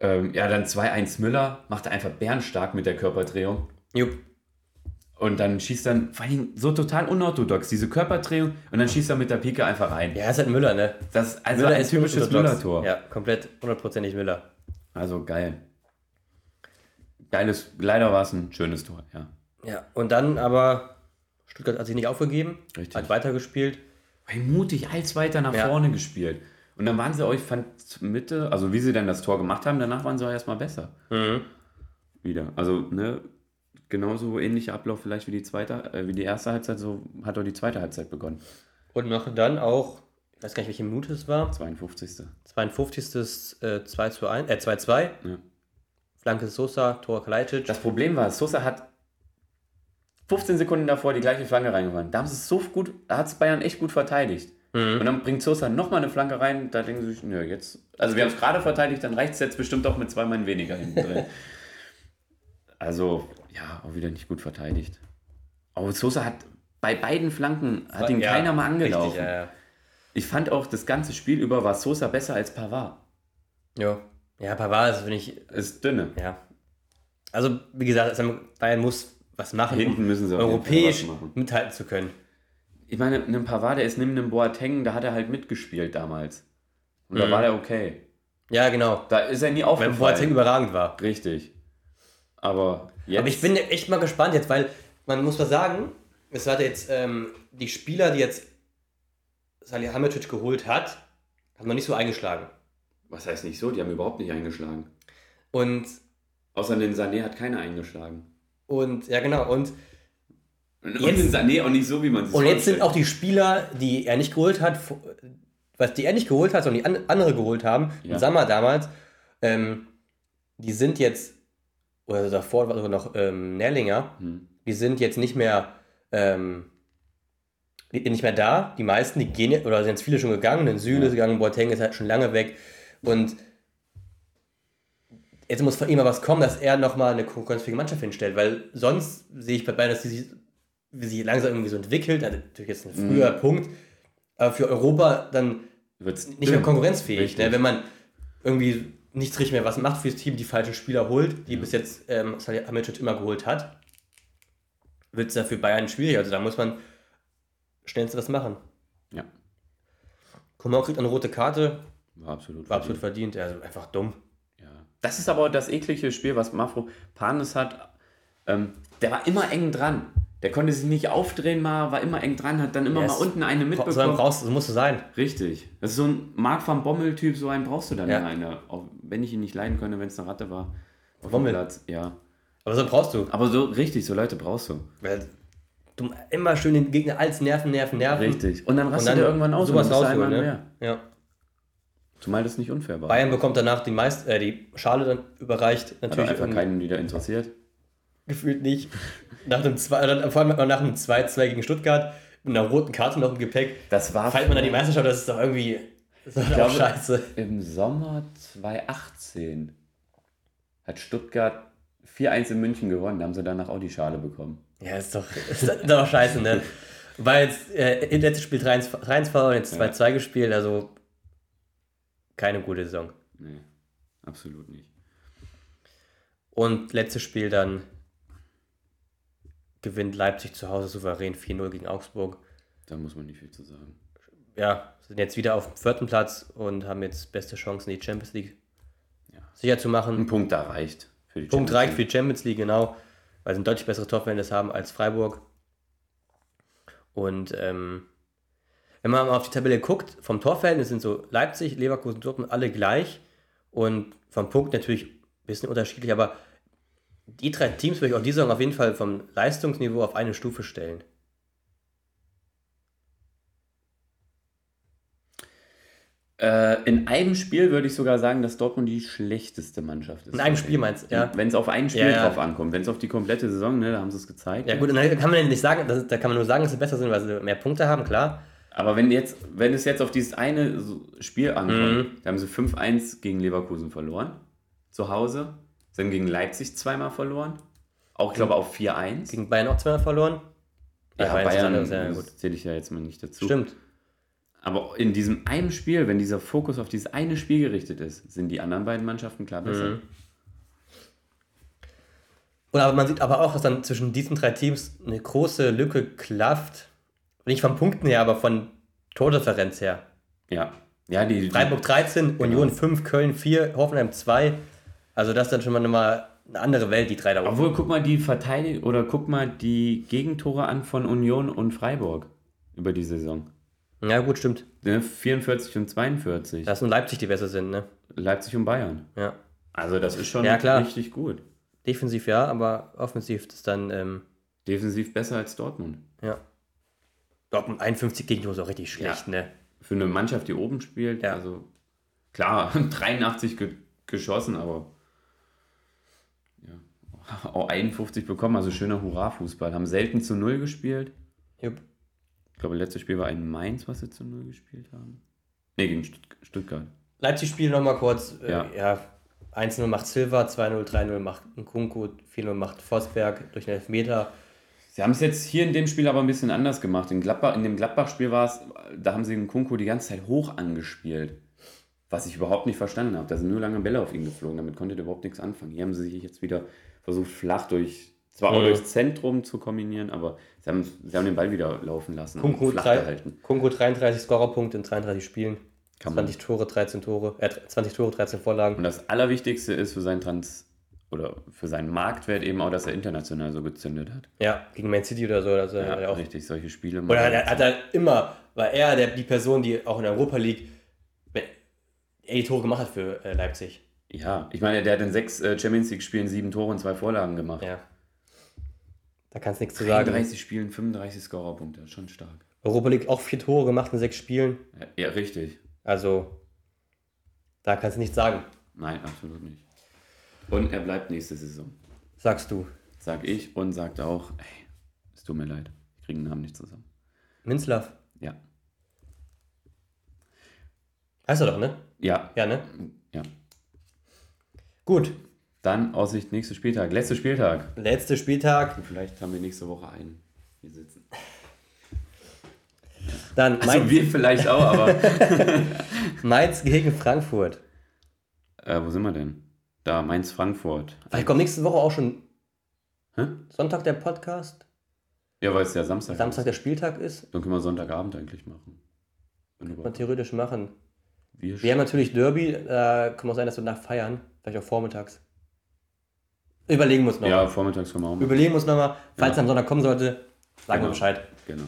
Ähm, ja, dann 2-1 Müller, macht einfach bärenstark mit der Körperdrehung. Jupp. Und dann schießt dann, vor allem so total unorthodox, diese Körperdrehung und dann schießt er mit der Pike einfach rein. Ja, ist halt Müller, ne? Das also Müller ein typisches Müller-Tor. Ja, komplett hundertprozentig Müller. Also geil. Geiles, leider war es ein schönes Tor, ja. Ja, und dann aber Stuttgart hat sich nicht aufgegeben, Richtig. hat weitergespielt. Mutig als weiter nach ja. vorne gespielt. Und dann waren sie euch, fand Mitte, also wie sie dann das Tor gemacht haben, danach waren sie auch erstmal besser. Mhm. Wieder. Also, ne, genauso ähnlicher Ablauf vielleicht wie die zweite, äh, wie die erste Halbzeit, so hat auch die zweite Halbzeit begonnen. Und noch dann auch, ich weiß gar nicht, welche Minute es war. 52. 52. Äh, 2 zu 1, äh 2 2. Ja. Flanke Sosa, Tor Kalajdzic. Das Problem war, Sosa hat 15 Sekunden davor die gleiche Flanke reingefahren. Da haben sie es so gut, da hat es Bayern echt gut verteidigt. Mhm. Und dann bringt Sosa nochmal eine Flanke rein, da denken sie sich, nö, jetzt, also wir haben es gerade verteidigt, dann reicht es jetzt bestimmt auch mit zwei Mann weniger hinten drin. <laughs> also, ja, auch wieder nicht gut verteidigt. Aber Sosa hat bei beiden Flanken, hat ihn ja, keiner mal angelaufen. Richtig, ja, ja. Ich fand auch, das ganze Spiel über war Sosa besser als Pavard. Ja. Ja, Pavard ist, finde ich. Ist dünne. Ja. Also, wie gesagt, Bayern muss was machen, Hinten müssen sie europäisch mithalten zu können. Ich meine, ein Pavard, der ist neben einem Boateng, da hat er halt mitgespielt damals. Und mhm. da war der okay. Ja, genau. Da ist er nie aufgefallen. Weil Boateng überragend war. Richtig. Aber jetzt... Aber ich bin echt mal gespannt jetzt, weil man muss mal sagen, es hat jetzt ähm, die Spieler, die jetzt Salihamidzic geholt hat, haben noch nicht so eingeschlagen. Was heißt nicht so? Die haben überhaupt nicht eingeschlagen. Und. Außer den Sané hat keiner eingeschlagen. Und, ja, genau. Und. Und jetzt, den Sané auch nicht so, wie man es Und jetzt sind auch die Spieler, die er nicht geholt hat, was die er nicht geholt hat, sondern die andere geholt haben, ja. im Sommer damals, ähm, die sind jetzt, oder davor war sogar noch ähm, Nerlinger, hm. die sind jetzt nicht mehr ähm, nicht mehr da. Die meisten, die gehen, oder sind jetzt viele schon gegangen. Den Süle ist gegangen, Boateng ist halt schon lange weg. Und jetzt muss von ihm mal was kommen, dass er nochmal eine konkurrenzfähige Mannschaft hinstellt, weil sonst sehe ich bei Bayern, dass sie sich, sie langsam irgendwie so entwickelt, also natürlich jetzt ein früher mhm. Punkt, aber für Europa dann Wird's nicht mehr konkurrenzfähig. Ne? Wenn man irgendwie nichts richtig mehr was macht fürs Team, die falschen Spieler holt, die ja. bis jetzt ähm, Salihamidzic immer geholt hat, wird es ja für Bayern schwierig. Also da muss man schnellst was machen. Ja. Coman kriegt eine rote Karte. War absolut War absolut verdient. Also einfach dumm. Ja. Das ist aber das eklige Spiel, was Mafro Panis hat. Ähm, der war immer eng dran. Der konnte sich nicht aufdrehen mal, war immer eng dran, hat dann immer yes. mal unten eine mitbekommen. So einen brauchst, so musst du sein. Richtig. Das ist so ein Mark van Bommel-Typ, so einen brauchst du dann ja. in Auch wenn ich ihn nicht leiden könnte, wenn es eine Ratte war. Auf Bommel. Platz. Ja. Aber so brauchst du. Aber so richtig, so Leute brauchst du. Weil du immer schön den Gegner als Nerven, Nerven, Nerven. Richtig. Und dann rastet er irgendwann aus. Sowas rausholen, ne? Ja. Zumal das nicht unfair war. Bayern bekommt danach die, meist, äh, die Schale dann überreicht. Natürlich. Hat einfach keinen wieder interessiert. <laughs> Gefühlt nicht. Nach dem zwei, vor allem nach einem 2-2 gegen Stuttgart mit einer roten Karte noch im Gepäck. Das war. Falls man dann die Meisterschaft, das ist doch irgendwie. Das ist doch glaube, scheiße. Im Sommer 2018 hat Stuttgart 4-1 in München gewonnen. Da haben sie danach auch die Schale bekommen. Ja, ist doch, <laughs> ist doch scheiße, ne? Weil jetzt äh, letztes Spiel 3-1 und jetzt 2-2 ja. gespielt, also keine gute Saison. Nee, absolut nicht. Und letztes Spiel dann gewinnt Leipzig zu Hause souverän 4-0 gegen Augsburg. Da muss man nicht viel zu sagen. Ja, sind jetzt wieder auf dem vierten Platz und haben jetzt beste Chancen, die Champions League ja. sicher zu machen. Ein Punkt da reicht. Für die Punkt reicht für die Champions League, genau weil sie ein deutlich besseres Torverhältnis haben als Freiburg. Und ähm, wenn man mal auf die Tabelle guckt, vom Torverhältnis sind so Leipzig, Leverkusen, Dortmund alle gleich. Und vom Punkt natürlich ein bisschen unterschiedlich, aber die drei Teams würde ich auch diese Saison auf jeden Fall vom Leistungsniveau auf eine Stufe stellen. Äh, in einem Spiel würde ich sogar sagen, dass Dortmund die schlechteste Mannschaft ist. In einem Spiel meinst du, ja. Wenn es auf ein Spiel ja, drauf ankommt, wenn es auf die komplette Saison, ne, da haben sie es gezeigt. Ja, gut, dann kann man nicht sagen, das, da kann man nur sagen, dass sie besser sind, weil sie mehr Punkte haben, klar. Aber wenn jetzt, wenn es jetzt auf dieses eine Spiel ankommt, mhm. da haben sie 5-1 gegen Leverkusen verloren, zu Hause, sind gegen Leipzig zweimal verloren, auch, ich glaube, auf 4-1. Gegen Bayern auch zweimal verloren. Ja, Bayern, Bayern das zähle ich ja jetzt mal nicht dazu. Stimmt. Aber in diesem einen Spiel, wenn dieser Fokus auf dieses eine Spiel gerichtet ist, sind die anderen beiden Mannschaften klar besser. Mhm. Und aber man sieht aber auch, dass dann zwischen diesen drei Teams eine große Lücke klafft. Nicht von Punkten her, aber von Tordifferenz her. Ja. ja die, Freiburg 13, genau. Union 5, Köln 4, Hoffenheim 2. Also das ist dann schon mal eine andere Welt, die drei da oben. Obwohl, guck mal die Verteidigung oder guck mal die Gegentore an von Union und Freiburg über die Saison. Ja, gut, stimmt. 44 und 42. Das sind Leipzig, die besser sind, ne? Leipzig und Bayern. Ja. Also, das ist schon ja, richtig gut. Defensiv ja, aber offensiv ist dann. Ähm, Defensiv besser als Dortmund. Ja. Dortmund 51 Gegentore ist auch richtig schlecht, ja. ne? Für eine Mannschaft, die oben spielt, ja. also klar, <laughs> 83 ge geschossen, aber ja, auch 51 bekommen, also schöner Hurra-Fußball. Haben selten zu Null gespielt. Jupp. Ich glaube, letztes Spiel war ein Mainz, was sie zu Null gespielt haben. Ne, gegen Stuttgart. Leipzig-Spiel nochmal kurz. Ja. Äh, ja 1-0 macht Silva, 2-0, 3-0 macht Nkunku, 4-0 macht Forsberg durch den Elfmeter. Sie haben es jetzt hier in dem Spiel aber ein bisschen anders gemacht. In, Gladbach, in dem Gladbach-Spiel war es, da haben sie Nkunku die ganze Zeit hoch angespielt. Was ich überhaupt nicht verstanden habe. Da sind nur lange Bälle auf ihn geflogen. Damit konnte er überhaupt nichts anfangen. Hier haben sie sich jetzt wieder versucht, flach durch, zwar mhm. auch durchs Zentrum zu kombinieren, aber sie haben, sie haben den Ball wieder laufen lassen. Kunku, flach drei, gehalten. Kunku 33 Scorerpunkte in 33 Spielen. Kann 20 man. Tore, 13 Tore, äh, 20 Tore, 13 Vorlagen. Und das Allerwichtigste ist für seinen Trans oder für seinen Marktwert eben auch, dass er international so gezündet hat. Ja, gegen Man City oder so. Dass er ja, auch richtig, solche Spiele. Oder er hat er immer, war er der, die Person, die auch in der Europa League die Tore gemacht hat für äh, Leipzig. Ja, ich meine, der hat in sechs äh, Champions League-Spielen sieben Tore und zwei Vorlagen gemacht. Ja. Da kannst du nichts zu sagen. 30 Spielen, 35 Scorerpunkte, schon stark. Europa League auch vier Tore gemacht in sechs Spielen. Ja, ja richtig. Also, da kannst du nichts sagen. Nein, absolut nicht. Und er bleibt nächste Saison. Sagst du. Sag ich und sagt auch, ey, es tut mir leid, ich kriege den Namen nicht zusammen. Minzlaff? Ja. Heißt er doch, ne? Ja. Ja, ne? Ja. Gut. Dann Aussicht nächster Spieltag. Letzter Spieltag. Letzter Spieltag. Und vielleicht haben wir nächste Woche einen hier sitzen. Dann also Mainz. wir vielleicht auch, aber. <laughs> Mainz gegen Frankfurt. Äh, wo sind wir denn? Da, Mainz-Frankfurt. Vielleicht kommt nächste Woche auch schon Hä? Sonntag der Podcast. Ja, weil es ja Samstag Samstag ist. der Spieltag ist. Dann können wir Sonntagabend eigentlich machen. Kann man theoretisch machen. Wir, wir haben natürlich Derby, da kann man sein, dass wir nach feiern. Vielleicht auch vormittags. Überlegen muss noch. Ja, vormittags können wir auch mal. Überlegen muss noch mal. Falls ja. am Sonntag kommen sollte, sagen genau. wir Bescheid. Genau.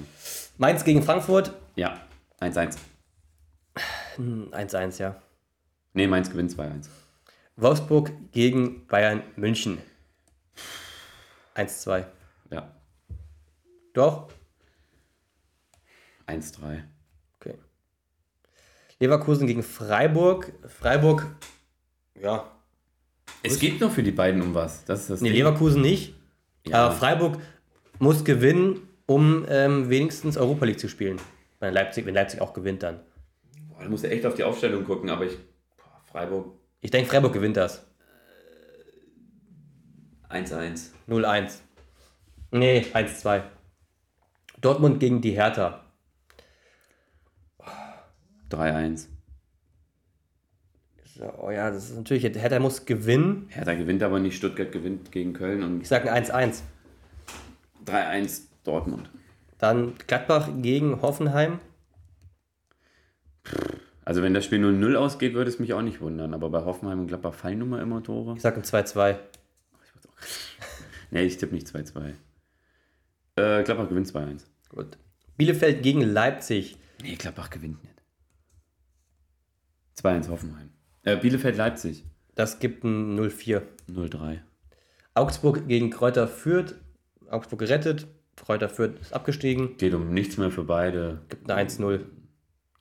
Mainz gegen Frankfurt. Ja, 1-1. 1-1, hm, ja. Nee, Mainz gewinnt 2-1. Wolfsburg gegen Bayern München. 1-2. Ja. Doch? 1-3. Okay. Leverkusen gegen Freiburg. Freiburg, ja. Es geht noch für die beiden um was. Das ist das nee, Ding. Leverkusen nicht. Ja. Aber Freiburg muss gewinnen, um ähm, wenigstens Europa League zu spielen. Wenn Leipzig, wenn Leipzig auch gewinnt dann. Boah, da musst du echt auf die Aufstellung gucken, aber ich. Boah, Freiburg. Ich denke, Freiburg gewinnt das. 1-1. 0-1. Nee, 1-2. Dortmund gegen die Hertha. 3-1. Oh ja, das ist natürlich, Hertha muss gewinnen. Hertha gewinnt aber nicht, Stuttgart gewinnt gegen Köln. Und ich sage 1-1. 3-1 Dortmund. Dann Gladbach gegen Hoffenheim. Also wenn das Spiel 0-0 ausgeht, würde es mich auch nicht wundern. Aber bei Hoffenheim und Gladbach fallen nun mal immer Tore. Ich sage 2-2. nee, ich tippe nicht 2-2. Äh, Gladbach gewinnt 2-1. Gut. Bielefeld gegen Leipzig. Nee, Gladbach gewinnt nicht. 2-1 Hoffenheim. Äh, Bielefeld-Leipzig. Das gibt ein 0-4. 0-3. Augsburg gegen Kräuter Fürth. Augsburg gerettet. Kräuter Fürth ist abgestiegen. Geht um nichts mehr für beide. Gibt eine 1-0.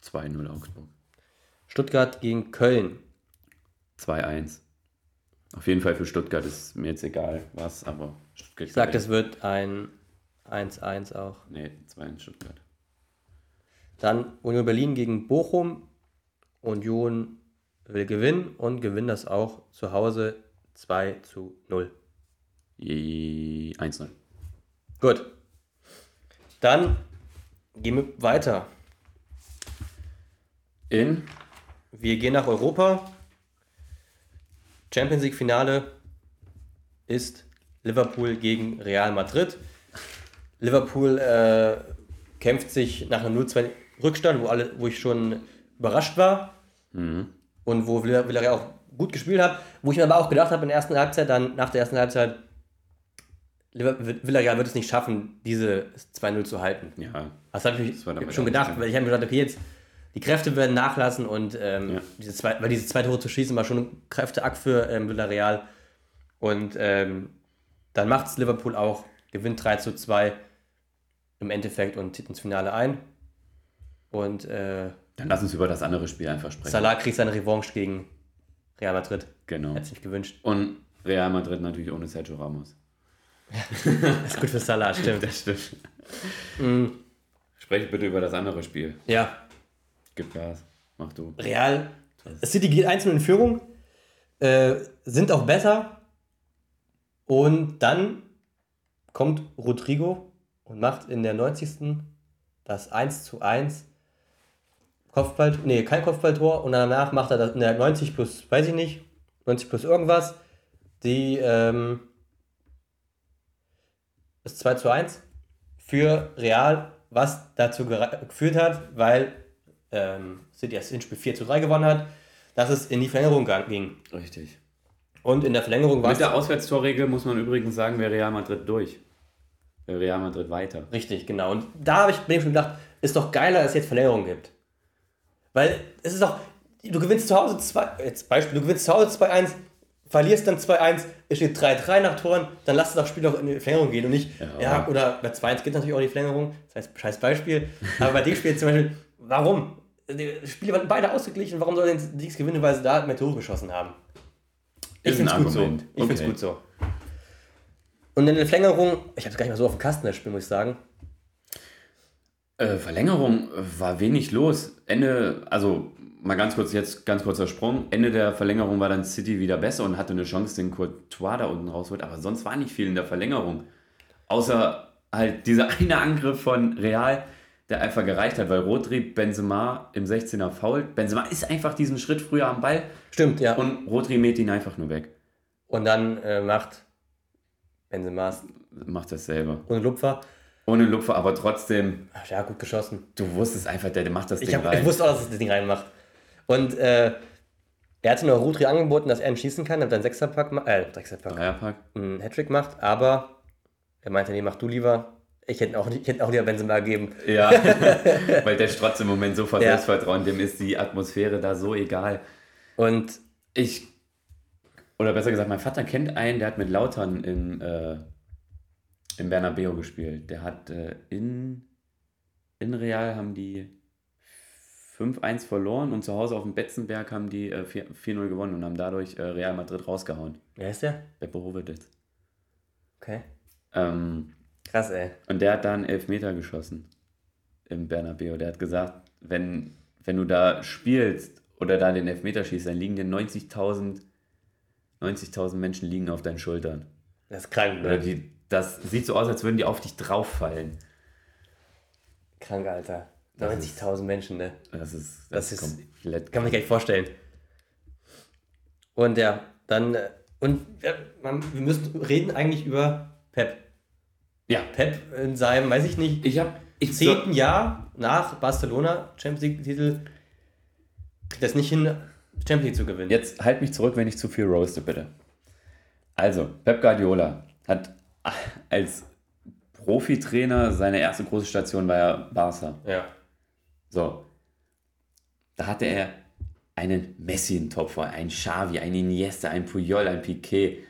2-0 Augsburg. Stuttgart gegen Köln. 2-1. Auf jeden Fall für Stuttgart ist mir jetzt egal, was, aber Stuttgart. Ich sag, das wird ein 1-1 auch. Nee, 2-1 Stuttgart. Dann Union Berlin gegen Bochum. Union will gewinnen und gewinnt das auch zu Hause 2 zu 0. 1-0. Gut. Dann gehen wir weiter. In? Wir gehen nach Europa. Champions League Finale ist Liverpool gegen Real Madrid. Liverpool äh, kämpft sich nach einem 0-2 Rückstand, wo, alle, wo ich schon überrascht war. Mhm. und wo Villarreal auch gut gespielt hat, wo ich mir aber auch gedacht habe in der ersten Halbzeit, dann nach der ersten Halbzeit, Villarreal wird es nicht schaffen, diese 2-0 zu halten. Ja. Das habe ich mir schon gedacht, weil ich habe mir gedacht, okay, jetzt die Kräfte werden nachlassen und ähm, ja. diese zwei, weil diese zwei Tore zu schießen war schon ein Kräfteakt für ähm, Villarreal. Und ähm, dann macht es Liverpool auch, gewinnt 3 zu 2 im Endeffekt und zieht ins Finale ein. Und äh, dann lass uns über das andere Spiel einfach sprechen. Salah kriegt seine Revanche gegen Real Madrid. Genau. Hätte sich gewünscht. Und Real Madrid natürlich ohne Sergio Ramos. das <laughs> ist gut für Salah, stimmt. Das stimmt. Mhm. Spreche bitte über das andere Spiel. Ja. Gib Gas. Mach du. Real. City geht einzeln in Führung. Äh, sind auch besser. Und dann kommt Rodrigo und macht in der 90. das 1 zu 1 Kopfball, nee, kein Kopfballtor und danach macht er das in der 90 plus, weiß ich nicht, 90 plus irgendwas, die ähm, ist 2 zu 1 für Real, was dazu geführt hat, weil ähm, City das Hinspiel 4 zu 3 gewonnen hat, dass es in die Verlängerung ging. Richtig. Und in der Verlängerung war Mit der Auswärtstorregel muss man übrigens sagen, wäre Real Madrid durch. Wäre Real Madrid weiter. Richtig, genau. Und da habe ich mir schon gedacht, ist doch geiler, dass es jetzt Verlängerung gibt. Weil es ist doch, du gewinnst zu Hause 2, jetzt Beispiel, du gewinnst zu Hause 2-1, verlierst dann 2-1, es steht 3-3 nach Toren, dann lass das Spiel doch in die Verlängerung gehen und nicht, ja, ja oder bei 2-1 geht natürlich auch die Verlängerung, das heißt, scheiß Beispiel, aber bei dem Spiel zum Beispiel, warum? Die Spiele waren beide ausgeglichen, warum soll denn nichts gewinnen, weil sie da mehr Tore geschossen haben? Ich finde es gut so. Ich okay. finde es gut so. Und in der Verlängerung, ich habe es gar nicht mehr so auf dem Kasten, das Spiel, muss ich sagen. Äh, Verlängerung war wenig los. Ende, also mal ganz kurz jetzt, ganz kurzer Sprung. Ende der Verlängerung war dann City wieder besser und hatte eine Chance, den Courtois da unten rausholt. Aber sonst war nicht viel in der Verlängerung. Außer halt dieser <laughs> eine Angriff von Real, der einfach gereicht hat, weil Rodri Benzema im 16er fault. Benzema ist einfach diesen Schritt früher am Ball. Stimmt, ja. Und Rodri mäht ihn einfach nur weg. Und dann äh, macht Benzema macht das selber. Und Lupfer. Ohne Lupfer, aber trotzdem. Ach, ja, gut geschossen. Du wusstest einfach, der, der macht das Ding ich hab, rein. Ich wusste auch, dass er das Ding reinmacht. Und äh, er hatte nur Rudri angeboten, dass er ihn schießen kann, damit er einen Sechserpack macht, äh, Sechserpack, Dreierpack. einen Hattrick macht, aber er meinte, nee, mach du lieber. Ich hätte auch, ich hätte auch lieber Benzema gegeben. Ja, <laughs> weil der strotzt im Moment so vor ja. Selbstvertrauen, dem ist die Atmosphäre da so egal. Und ich, oder besser gesagt, mein Vater kennt einen, der hat mit Lautern in, äh, in Bernabeu gespielt. Der hat äh, in, in Real haben die 5-1 verloren und zu Hause auf dem Betzenberg haben die äh, 4-0 gewonnen und haben dadurch äh, Real Madrid rausgehauen. Wer ist der? Beppo Hoveditz. Okay. Ähm, Krass, ey. Und der hat da einen Elfmeter geschossen im Bernabeu. Der hat gesagt, wenn, wenn du da spielst oder da den Elfmeter schießt, dann liegen dir 90.000 90.000 Menschen liegen auf deinen Schultern. Das ist krank, ne? Oder die, das sieht so aus, als würden die auf dich drauffallen. Krank, Alter. 90.000 Menschen, ne? Das ist, das, das ist komplett. Kann man sich gar nicht vorstellen. Und ja, dann. Äh, und ja, wir müssen reden eigentlich über Pep. Ja. Pep in seinem, weiß ich nicht, ich hab, ich zehnten so Jahr nach Barcelona Champions League-Titel das nicht hin, Champions League zu gewinnen. Jetzt halt mich zurück, wenn ich zu viel roaste, bitte. Also, Pep Guardiola hat als Profitrainer, seine erste große Station war ja Barca. Ja. So. Da hatte er einen Messi in Topfer, einen Xavi, einen Iniesta, einen Puyol, einen Piquet.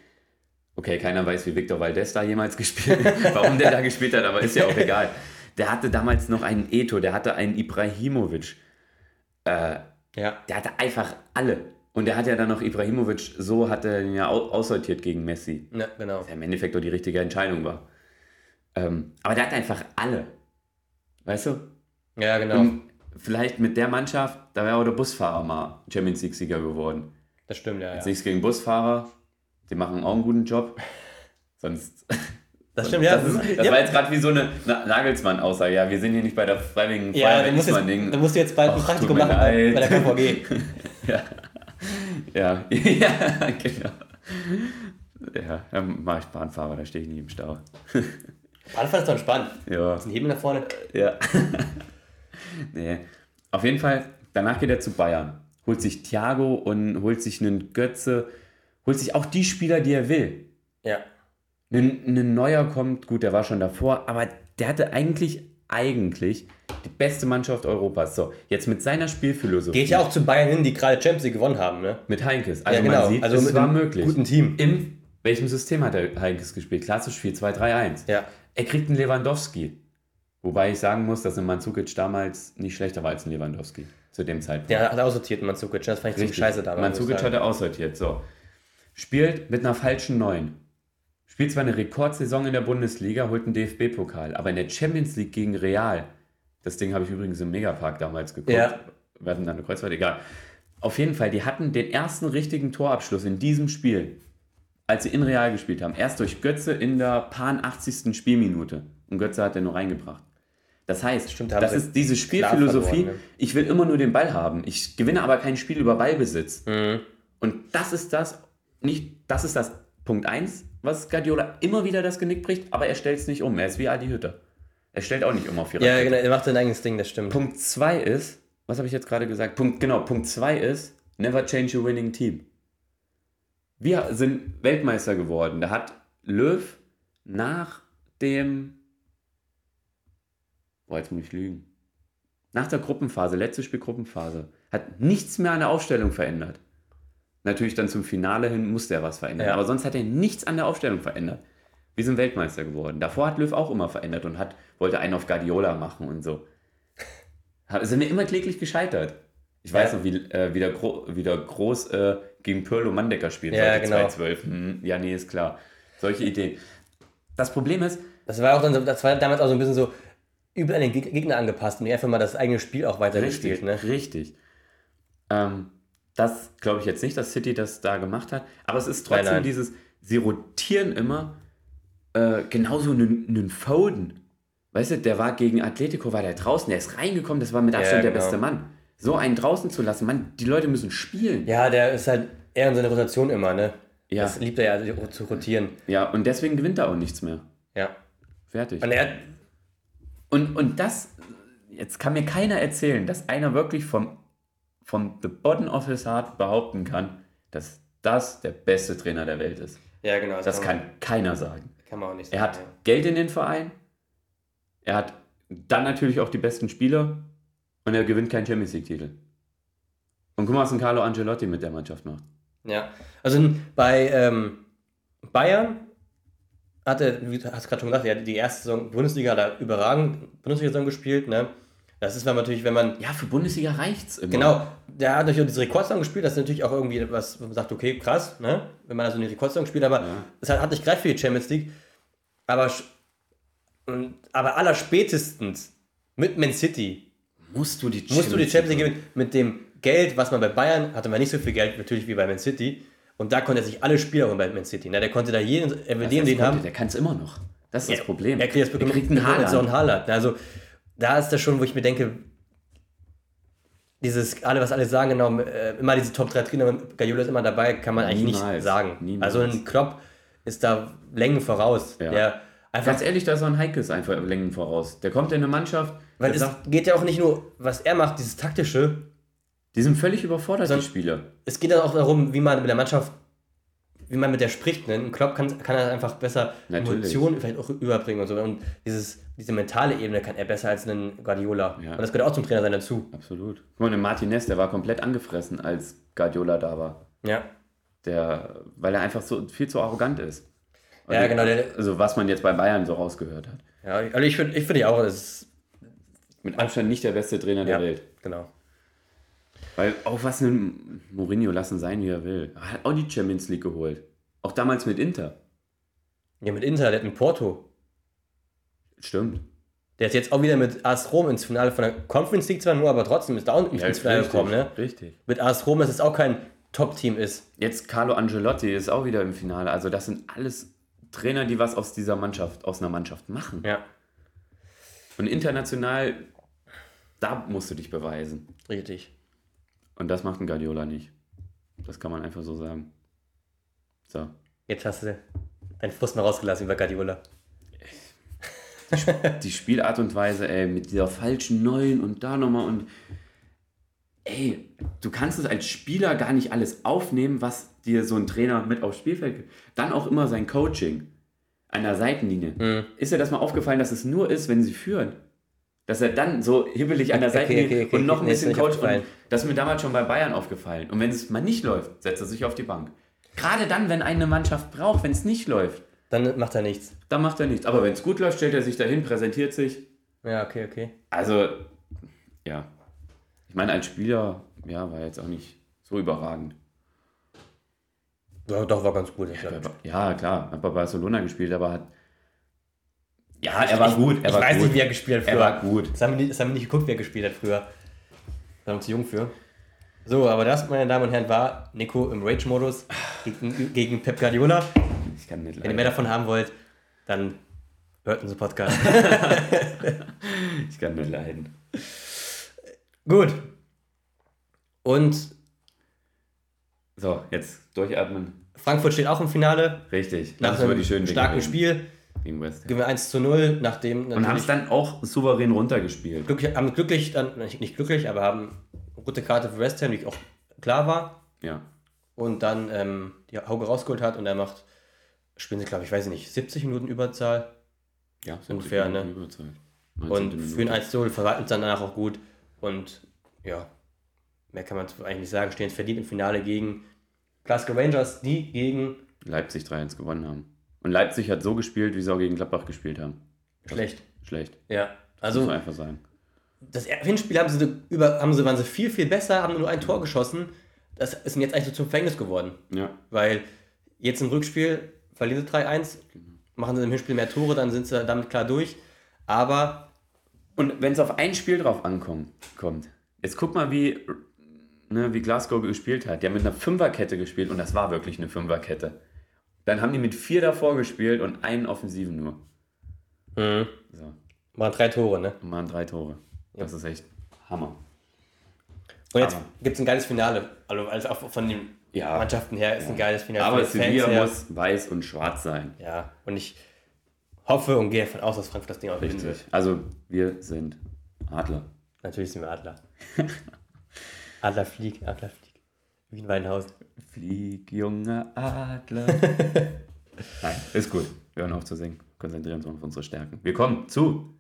Okay, keiner weiß, wie Victor Valdez da jemals gespielt hat, <laughs> warum der da gespielt hat, aber ist ja auch egal. Der hatte damals noch einen Eto, der hatte einen Ibrahimovic. Äh, ja. Der hatte einfach alle. Und der hat ja dann noch Ibrahimovic, so hat er ihn ja aussortiert gegen Messi. Ja, genau. Was ja im Endeffekt auch die richtige Entscheidung war. Ähm, aber der hat einfach alle. Weißt du? Ja, genau. Und vielleicht mit der Mannschaft, da wäre auch der Busfahrer mal Champions League-Sieger geworden. Das stimmt, ja. Jetzt ja. nichts gegen Busfahrer, die machen auch einen guten Job. <laughs> Sonst. <laughs> Das stimmt, ja. Das, ist, das ja. war jetzt gerade wie so eine Nagelsmann-Aussage. Ja, wir sind hier nicht bei der Freiwilligen ja, Feuerwehr. Ismaning. Da musst du jetzt bald ein Praktikum machen bei, bei der KVG. <laughs> ja. ja, ja, genau. Ja, dann mache ich Bahnfahrer, da stehe ich nie im Stau. Bahnfahren ist doch entspannt. Ja. Ist ein Hebel nach vorne. Ja. nee. Auf jeden Fall, danach geht er zu Bayern. holt sich Thiago und holt sich einen Götze, holt sich auch die Spieler, die er will. Ja. Ein, ein Neuer kommt, gut, der war schon davor, aber der hatte eigentlich, eigentlich die beste Mannschaft Europas. So, jetzt mit seiner Spielphilosophie. Geht ja auch zu Bayern hin, die gerade Champions League gewonnen haben, ne? Mit Heinkes. Also ja, genau. man sieht, also es war möglich. Guten Team. Im welchem System hat der Heinkes gespielt? Klassisch 4-2-3-1. Ja. Er kriegt einen Lewandowski. Wobei ich sagen muss, dass ein Mandzukic damals nicht schlechter war als ein Lewandowski. Zu dem Zeitpunkt. Der hat aussortiert, Mandzukic. Das fand ich ziemlich scheiße damals. Mandzukic hat er aussortiert. So. Spielt mit einer falschen Neun. Spielt zwar eine Rekordsaison in der Bundesliga, holt einen DFB-Pokal, aber in der Champions League gegen Real, das Ding habe ich übrigens im Megapark damals geguckt, Ja. wir hatten dann eine Kreuzfahrt, egal. Auf jeden Fall, die hatten den ersten richtigen Torabschluss in diesem Spiel, als sie in Real gespielt haben. Erst durch Götze in der paar 80. Spielminute. Und Götze hat den nur reingebracht. Das heißt, Stimmt, das ist diese Spielphilosophie, ne? ich will immer nur den Ball haben. Ich gewinne aber kein Spiel über Ballbesitz. Mhm. Und das ist das, nicht, das ist das Punkt 1, was Guardiola immer wieder das Genick bricht, aber er stellt es nicht um. Er ist wie Adi Hütter. Er stellt auch nicht um auf Vierer. Ja, genau, er macht sein eigenes Ding, das stimmt. Punkt 2 ist, was habe ich jetzt gerade gesagt? Punkt, genau, Punkt 2 ist, never change a winning team. Wir sind Weltmeister geworden. Da hat Löw nach dem, boah, jetzt muss ich lügen, nach der Gruppenphase, letzte Spiel Gruppenphase, hat nichts mehr an der Aufstellung verändert. Natürlich dann zum Finale hin musste er was verändern, Ja. aber sonst hat er nichts an der Aufstellung verändert. Wir sind Weltmeister geworden. Davor hat Löw auch immer verändert und hat, wollte einen auf Guardiola machen und so. Sind wir immer kläglich gescheitert. Ich weiß Ja. noch, wie, äh, wie, der Gro wie der Groß äh, gegen Pirlo Mandecker spielt, Ja, genau. 2012. Hm, ja, nee, ist klar. Solche Ideen. Das Problem ist, Das war auch dann so, das war damals auch so ein bisschen so übel an den Geg- Gegner angepasst und nicht einfach mal das eigene Spiel auch weitergespielt, richtig, ne? richtig. Ähm, das glaube ich jetzt nicht, dass City das da gemacht hat, aber es ist trotzdem Nein, nein. dieses, sie rotieren immer äh, genauso einen, einen Foden. Weißt du, der war gegen Atletico, war der draußen, der ist reingekommen, das war mit Abstand der genau. beste Mann. So einen draußen zu lassen, Mann, die Leute müssen spielen. Ja, der ist halt eher in seiner Rotation immer, ne? Ja. Das liebt er ja zu rotieren. Ja, und deswegen gewinnt er auch nichts mehr. Ja. Fertig. Und er, Und, und das, jetzt kann mir keiner erzählen, dass einer wirklich vom, vom the bottom of his heart behaupten kann, dass das der beste Trainer der Welt ist. ja, genau. Das man, kann keiner sagen. kann man auch nicht Er hat sagen. Geld in den Verein, er hat dann natürlich auch die besten Spieler und er gewinnt keinen Champions League-Titel. Und guck mal, was ein Carlo Ancelotti mit der Mannschaft macht. Ja. ja. Also bei ähm, Bayern hat er, wie du hast gerade schon gesagt, er hat die erste Saison Bundesliga er überragend Bundesliga-Saison gespielt, ne? Das ist natürlich, wenn man Ja, für Bundesliga reicht's immer. Genau, der hat natürlich auch diese Rekordsaison gespielt, das ist natürlich auch irgendwie was, wo man sagt, okay, krass, ne? wenn man da so eine Rekordsaison spielt, aber Ja. es hat, hat nicht gleich für die Champions League, aber, aber allerspätestens mit Man City Musst du die musst du die Champions League gewinnen mit dem Geld, was man bei Bayern hatte, man nicht so viel Geld natürlich wie bei Man City und da konnte er sich alle Spieler holen bei Man City, ne? der konnte da jeden, er will den, den haben, Der kann es immer noch. Das ist das Problem. er kriegt, das er kriegt einen bekommt auch Haaland. einen Haaland. Also da ist das schon, wo ich mir denke, dieses, alle, was alle sagen, genau, äh, immer diese Top 3 Trainer, Guardiola ist immer dabei, kann man eigentlich nicht Niemals. sagen. Niemals. Also ein Klopp ist da Längen voraus. Ja. Der einfach, Ganz ehrlich, da ist auch ein Heikes einfach Längen voraus. Der kommt in eine Mannschaft, weil es sagt, geht ja auch nicht nur, was er macht, dieses taktische, die sind völlig überfordert, die Spieler. es geht ja auch darum, wie man mit der Mannschaft, wie man mit der spricht. Ne? Ein Klopp kann, kann er einfach besser Natürlich. Emotionen vielleicht auch überbringen und so. Und dieses, diese mentale Ebene kann er besser als einen Guardiola. Ja. Und das gehört auch zum Trainer sein dazu. Absolut. Guck mal, der Martinez, der war komplett angefressen, als Guardiola da war. Ja. Der, weil er einfach so viel zu arrogant ist. Ja, genau, der- also was man jetzt bei Bayern so rausgehört hat. Ja, also ich finde ich find ja auch, das ist, Mit Abstand nicht der beste Trainer der ja, Welt. genau. Weil auch was ein Mourinho lassen sein, wie er will. Er hat auch die Champions League geholt. Auch damals mit Inter. Ja, mit Inter, der hat mit Porto. Stimmt. Der ist jetzt auch wieder mit AS Rom ins Finale von der Conference League zwar nur, aber trotzdem ist da auch nicht ins Finale richtig, gekommen, ne? richtig. Mit AS Rom, das jetzt auch kein Top-Team ist. Jetzt Carlo Angelotti ist auch wieder im Finale. Also das sind alles Trainer, die was aus dieser Mannschaft, aus einer Mannschaft machen. Ja, Und international, da musst du dich beweisen. richtig. Und das macht ein Guardiola nicht. Das kann man einfach so sagen. So. Jetzt hast du deinen Frust mal rausgelassen über Guardiola. Die Spielart und Weise, ey, mit dieser falschen Neun und da nochmal und. Ey, ey, du kannst es als Spieler gar nicht alles aufnehmen, was dir so ein Trainer mit aufs Spielfeld gibt. Dann auch immer sein Coaching an der Seitenlinie. Mhm. Ist dir das mal aufgefallen, dass es nur ist, wenn sie führen? Dass er dann so hibbelig an der Seitenlinie okay, okay, okay, und noch ein bisschen coacht. das ist mir damals schon bei Bayern aufgefallen. Und wenn es mal nicht läuft, setzt er sich auf die Bank. Gerade dann, wenn eine Mannschaft braucht, wenn es nicht läuft. Dann macht er nichts. Dann macht er nichts. Aber wenn es gut läuft, stellt er sich dahin, präsentiert sich. Ja, okay, okay. Also, ja. Ich meine, als Spieler, ja, war jetzt auch nicht so überragend. Ja, doch, war ganz gut. Ja, ja, klar. Hat bei Barcelona gespielt, aber hat. Ja, er war ich, gut. Er ich war weiß gut. nicht, wie er gespielt hat früher. Er war gut. Das haben wir nicht, das haben wir nicht geguckt, wer gespielt hat früher. Da waren wir zu jung für. So, aber das, meine Damen und Herren, war Nico im Rage-Modus gegen, gegen Pep Guardiola. Ich kann nicht leiden. Wenn ihr mehr davon haben wollt, dann hört unseren Podcast. <laughs> ich kann nicht leiden. Gut. Und. So, jetzt durchatmen. Frankfurt steht auch im Finale. Richtig. Nach einem die schönen starken Spiel. Gegen West. Gewinnen 1 zu 0, nachdem. Und haben es dann auch souverän runtergespielt. Glücklich, haben glücklich, dann, nicht glücklich, aber haben rote Karte für West Ham, die auch klar war. Ja. Und dann ähm, die Hauge rausgeholt hat und er macht, spielen sie, glaube ich, weiß nicht, 70 Minuten Überzahl. Ja, ungefähr, ne? Überzahl. Und für ein 1 0 verwalten es dann danach auch gut. Und ja, mehr kann man eigentlich nicht sagen. Stehen verdient im Finale gegen Glasgow Rangers, die gegen Leipzig 3-1 gewonnen haben. Und Leipzig hat so gespielt, wie sie auch gegen Gladbach gespielt haben. Schlecht. Schlecht. Ja, also. Das muss man einfach sagen. Das Hinspiel haben sie über, haben sie, waren sie viel, viel besser, haben nur ein Tor geschossen. Das ist jetzt eigentlich so zum Verhängnis geworden. Ja. Weil jetzt im Rückspiel verlieren sie 3-1, genau. machen sie im Hinspiel mehr Tore, dann sind sie damit klar durch. Aber. Und wenn es auf ein Spiel drauf ankommt, kommt, jetzt guck mal, wie ne, wie Glasgow gespielt hat. Die haben mit einer Fünferkette gespielt und das war wirklich eine Fünferkette. Dann haben die mit vier davor gespielt und einen Offensiven nur. Mhm. So. Waren drei Tore, ne? Waren drei Tore. Das ja. ist echt Hammer. Und jetzt gibt es ein geiles Finale. Also, also auch von den ja. Mannschaften her ist ja. ein geiles Finale. Aber Sevilla muss weiß und schwarz sein. Ja, und ich hoffe und gehe davon aus, dass Frankfurt das Ding auch gewinnen wird. Also wir sind Adler. Natürlich sind wir Adler. <laughs> Adler flieg, Adler flieg. Wien Weinhausen. Flieg, junger Adler. <laughs> Nein, ist gut. Wir hören auf zu singen. Konzentrieren uns auf unsere Stärken. Wir kommen zu.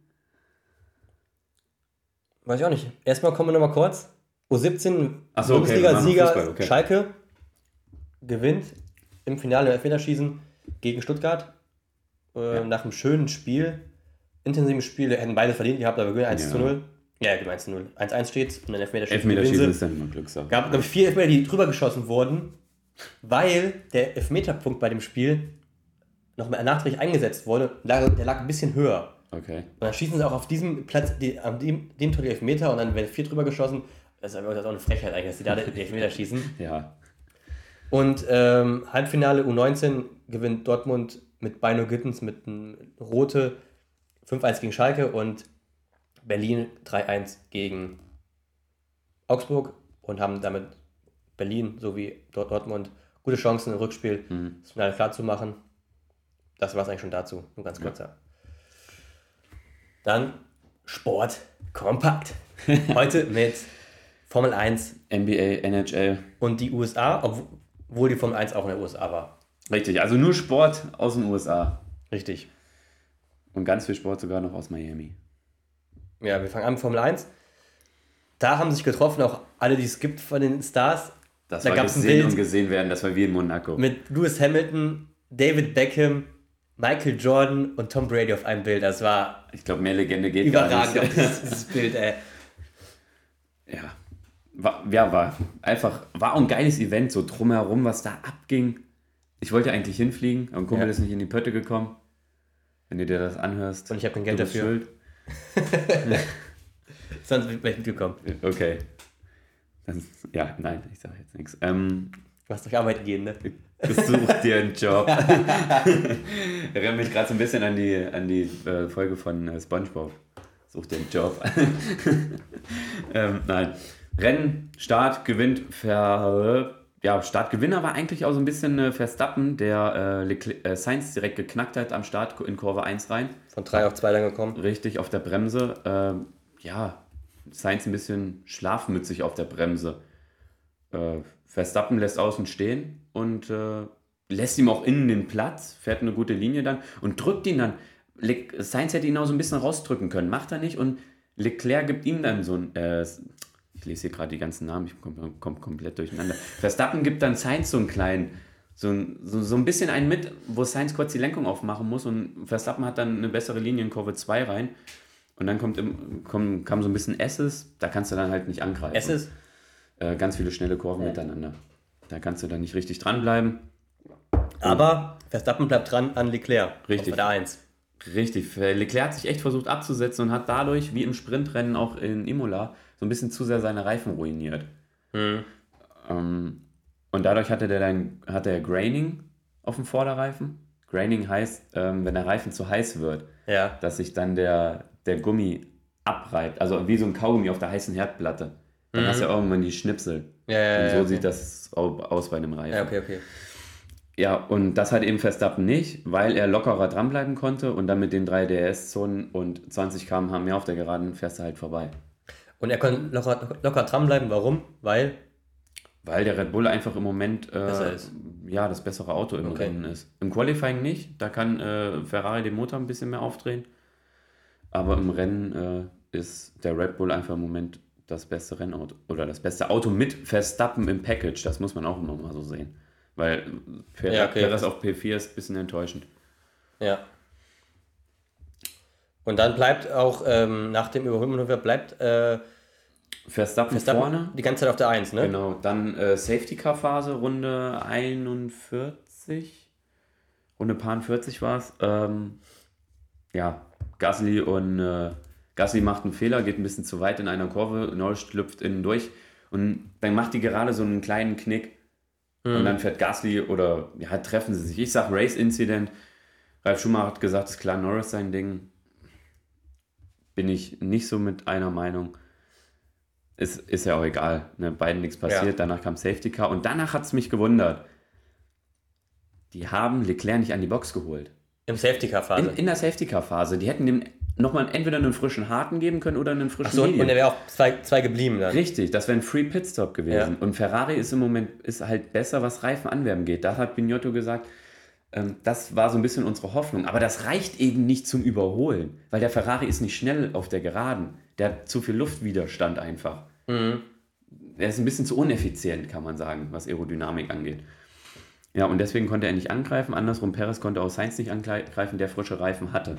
Weiß ich auch nicht. Erstmal kommen wir nochmal kurz. U17 so, Bundesliga-Sieger okay. okay. Schalke gewinnt im Finale im Elfmeterschießen gegen Stuttgart. Äh, ja. Nach einem schönen Spiel, intensiven Spiel, hätten beide verdient gehabt, aber gewinnen 1 ja. zu 0. Ja, genau, 1-0. 1-1 steht und dann Elfmeterschießen. Elfmeterschießen ist dann immer Glückssache. gab, glaube ich, vier Elfmeter, die drüber geschossen wurden, weil der Elfmeterpunkt bei dem Spiel noch mal nachträglich eingesetzt wurde. Der lag ein bisschen höher. Okay. Und dann schießen sie auch auf diesem Platz, die, an dem, dem Tor die Elfmeter und dann werden vier drüber geschossen. Das ist auch eine Frechheit eigentlich, dass die da die Elfmeter <laughs> schießen. ja. Und ähm, Halbfinale U19 gewinnt Dortmund mit Bino Gittens mit einem Rote 5-1 gegen Schalke und Berlin 3-1 gegen Augsburg und haben damit Berlin sowie Dortmund gute Chancen im Rückspiel mhm. das Finale klar zu machen. Das war es eigentlich schon dazu, nur ganz kurz. Ja. Dann Sport kompakt. <laughs> Heute mit Formel 1, NBA, NHL und die USA, obwohl die Formel 1 auch in den USA war. Richtig, also nur Sport aus den USA. Richtig. Und ganz viel Sport sogar noch aus Miami. Ja, wir fangen an mit Formel 1. Da haben sich getroffen auch alle, die es gibt von den Stars. Das da war gesehen ein Bild und gesehen werden, das war wie in Monaco. Mit Lewis Hamilton, David Beckham, Michael Jordan und Tom Brady auf einem Bild. Das war. Ich glaube, mehr Legende geht überragend gar nicht. Überragend, dieses Bild, ey. Ja. War, ja, war einfach, war auch ein geiles Event, so drumherum, was da abging. Ich wollte eigentlich hinfliegen, aber ein Kumpel ja. ist nicht in die Pötte gekommen. Wenn du dir das anhörst. Und ich habe kein Geld dafür. Schuld. <laughs> Sonst wäre ich mitgekommen. Okay. Das, ja, nein, ich sage jetzt nichts. Ähm, du hast doch arbeiten gehen, ne? Such dir einen Job. <laughs> <laughs> Erinnert mich gerade so ein bisschen an die, an die äh, Folge von äh, Spongebob. Such dir einen Job. ähm, nein. Rennen, Start, gewinnt, ver, ja, Startgewinner war eigentlich auch so ein bisschen äh, Verstappen, der äh, äh, Sainz direkt geknackt hat am Start in Kurve 1 rein. Von 3 auf 2 dann gekommen. Richtig, auf der Bremse. Ähm, ja, Sainz ein bisschen schlafmützig auf der Bremse. Äh, Verstappen lässt außen stehen und äh, lässt ihm auch innen den Platz, fährt eine gute Linie dann und drückt ihn dann. Le Sainz hätte ihn auch so ein bisschen rausdrücken können, macht er nicht und Leclerc gibt ihm dann so ein. Äh, ich lese hier gerade die ganzen Namen, ich komme komm komplett durcheinander. Verstappen gibt dann Sainz so einen kleinen, so ein, so, so ein bisschen einen mit, wo Sainz kurz die Lenkung aufmachen muss und Verstappen hat dann eine bessere Linie in Kurve 2 rein. Und dann kommt im, kommt, kam so ein bisschen S's, da kannst du dann halt nicht angreifen. S's? Äh, ganz viele schnelle Kurven ja. miteinander. Da kannst du dann nicht richtig dranbleiben. Aber Verstappen bleibt dran an Leclerc. Richtig. Der 1. Richtig. Leclerc hat sich echt versucht abzusetzen und hat dadurch, wie im Sprintrennen auch in Imola, so ein bisschen zu sehr seine Reifen ruiniert. Mhm. Ähm, und dadurch hatte der dann hatte er Graining auf dem Vorderreifen. Graining heißt, ähm, wenn der Reifen zu heiß wird, ja. dass sich dann der, der Gummi abreibt. Also wie so ein Kaugummi auf der heißen Herdplatte. Dann mhm. hast du ja irgendwann die Schnipsel. Ja, ja, und so okay. sieht das aus bei einem Reifen. Ja, okay, okay. Ja, und das hat eben Verstappen nicht, weil er lockerer dranbleiben konnte und dann mit den drei DRS-Zonen und 20 km/h mehr auf der Geraden fährst du halt vorbei. Und er konnte locker, locker dranbleiben, warum? Weil? Weil der Red Bull einfach im Moment äh, ja, das bessere Auto im okay. Rennen ist. Im Qualifying nicht, da kann äh, Ferrari den Motor ein bisschen mehr aufdrehen. Aber im Rennen äh, ist der Red Bull einfach im Moment das beste Rennauto oder das beste Auto mit Verstappen im Package. Das muss man auch immer mal so sehen. Weil Perez, ja, okay. Auf P4 ist ein bisschen enttäuschend. Ja. Und dann bleibt auch ähm, nach dem Überholmanöver bleibt äh, Verstappen, Verstappen, vorne. Die ganze Zeit auf der 1, ne? Genau. Dann äh, Safety Car Phase, Runde 41. Runde Paar 40 war es. Ähm, ja, Gasly und äh, Gasly macht einen Fehler, geht ein bisschen zu weit in einer Kurve, Norris schlüpft innen durch und dann macht die gerade so einen kleinen Knick Mhm. Und dann fährt Gasly oder ja, treffen sie sich. Ich sag Race Incident. Ralf Schumacher hat gesagt, es ist klar Norris sein Ding. Bin ich nicht so mit einer Meinung. Ist, ist ja auch egal. Ne? Beiden nichts passiert. Ja. Danach kam Safety Car. Und danach hat es mich gewundert. Die haben Leclerc nicht an die Box geholt. Im Safety Car Phase? In, in der Safety Car Phase. Die hätten dem nochmal entweder einen frischen Harten geben können oder einen frischen Ach so, Medium. Und der wäre auch zwei, zwei geblieben dann. Richtig, das wäre ein Free Pitstop gewesen. Ja. Und Ferrari ist im Moment ist halt besser, was Reifenanwerben geht. Da hat Binotto gesagt, das war so ein bisschen unsere Hoffnung. Aber das reicht eben nicht zum Überholen, weil der Ferrari ist nicht schnell auf der Geraden. Der hat zu viel Luftwiderstand einfach. Mhm. Er ist ein bisschen zu uneffizient, kann man sagen, was Aerodynamik angeht. Ja, und deswegen konnte er nicht angreifen. Andersrum, Perez konnte auch Sainz nicht angreifen, der frische Reifen hatte.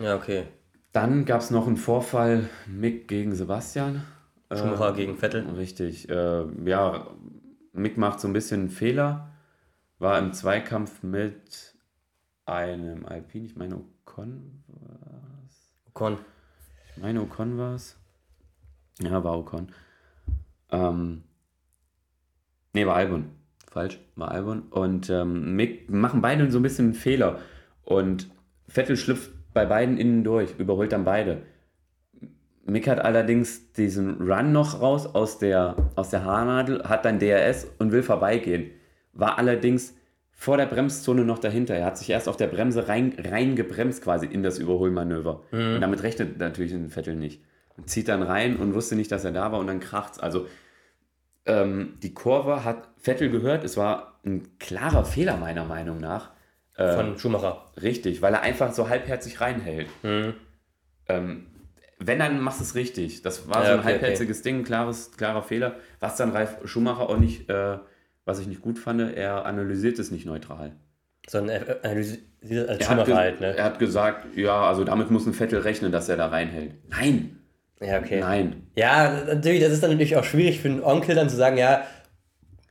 Ja, okay. Dann gab es noch einen Vorfall Mick gegen Sebastian. Schumacher äh, gegen Vettel. Richtig. Äh, ja, Mick macht so ein bisschen einen Fehler. War im Zweikampf mit einem Alpin, ich meine Ocon war es. Ocon. Ich meine Ocon war es. Ja, war Ocon. Ähm, ne, war Albon. Falsch, war Albon. Und ähm, Mick machen beide so ein bisschen einen Fehler. Und Vettel schlüpft bei beiden innen durch, überholt dann beide. Mick hat allerdings diesen Run noch raus aus der, aus der Haarnadel, hat dann DRS und will vorbeigehen. War allerdings vor der Bremszone noch dahinter. Er hat sich erst auf der Bremse rein, rein gebremst quasi in das Überholmanöver. Mhm. Und damit rechnet natürlich ein Vettel nicht. Und zieht dann rein und wusste nicht, dass er da war und dann kracht's. Also ähm, die Kurve hat Vettel gehört. Es war ein klarer Fehler meiner Meinung nach. Äh, Von Schumacher. Richtig, weil er einfach so halbherzig reinhält. Mhm. Ähm, wenn, dann machst du es richtig. Das war ja, so ein okay, halbherziges okay. Ding, klares, klarer Fehler. Was dann Ralf Schumacher auch nicht, äh, was ich nicht gut fand, er analysiert es nicht neutral. Sondern er analysiert als er halt, ne? Er hat gesagt, ja, also damit muss ein Vettel rechnen, dass er da reinhält. Nein! Ja, okay. Nein. Ja, natürlich, das ist dann natürlich auch schwierig für einen Onkel dann zu sagen, ja,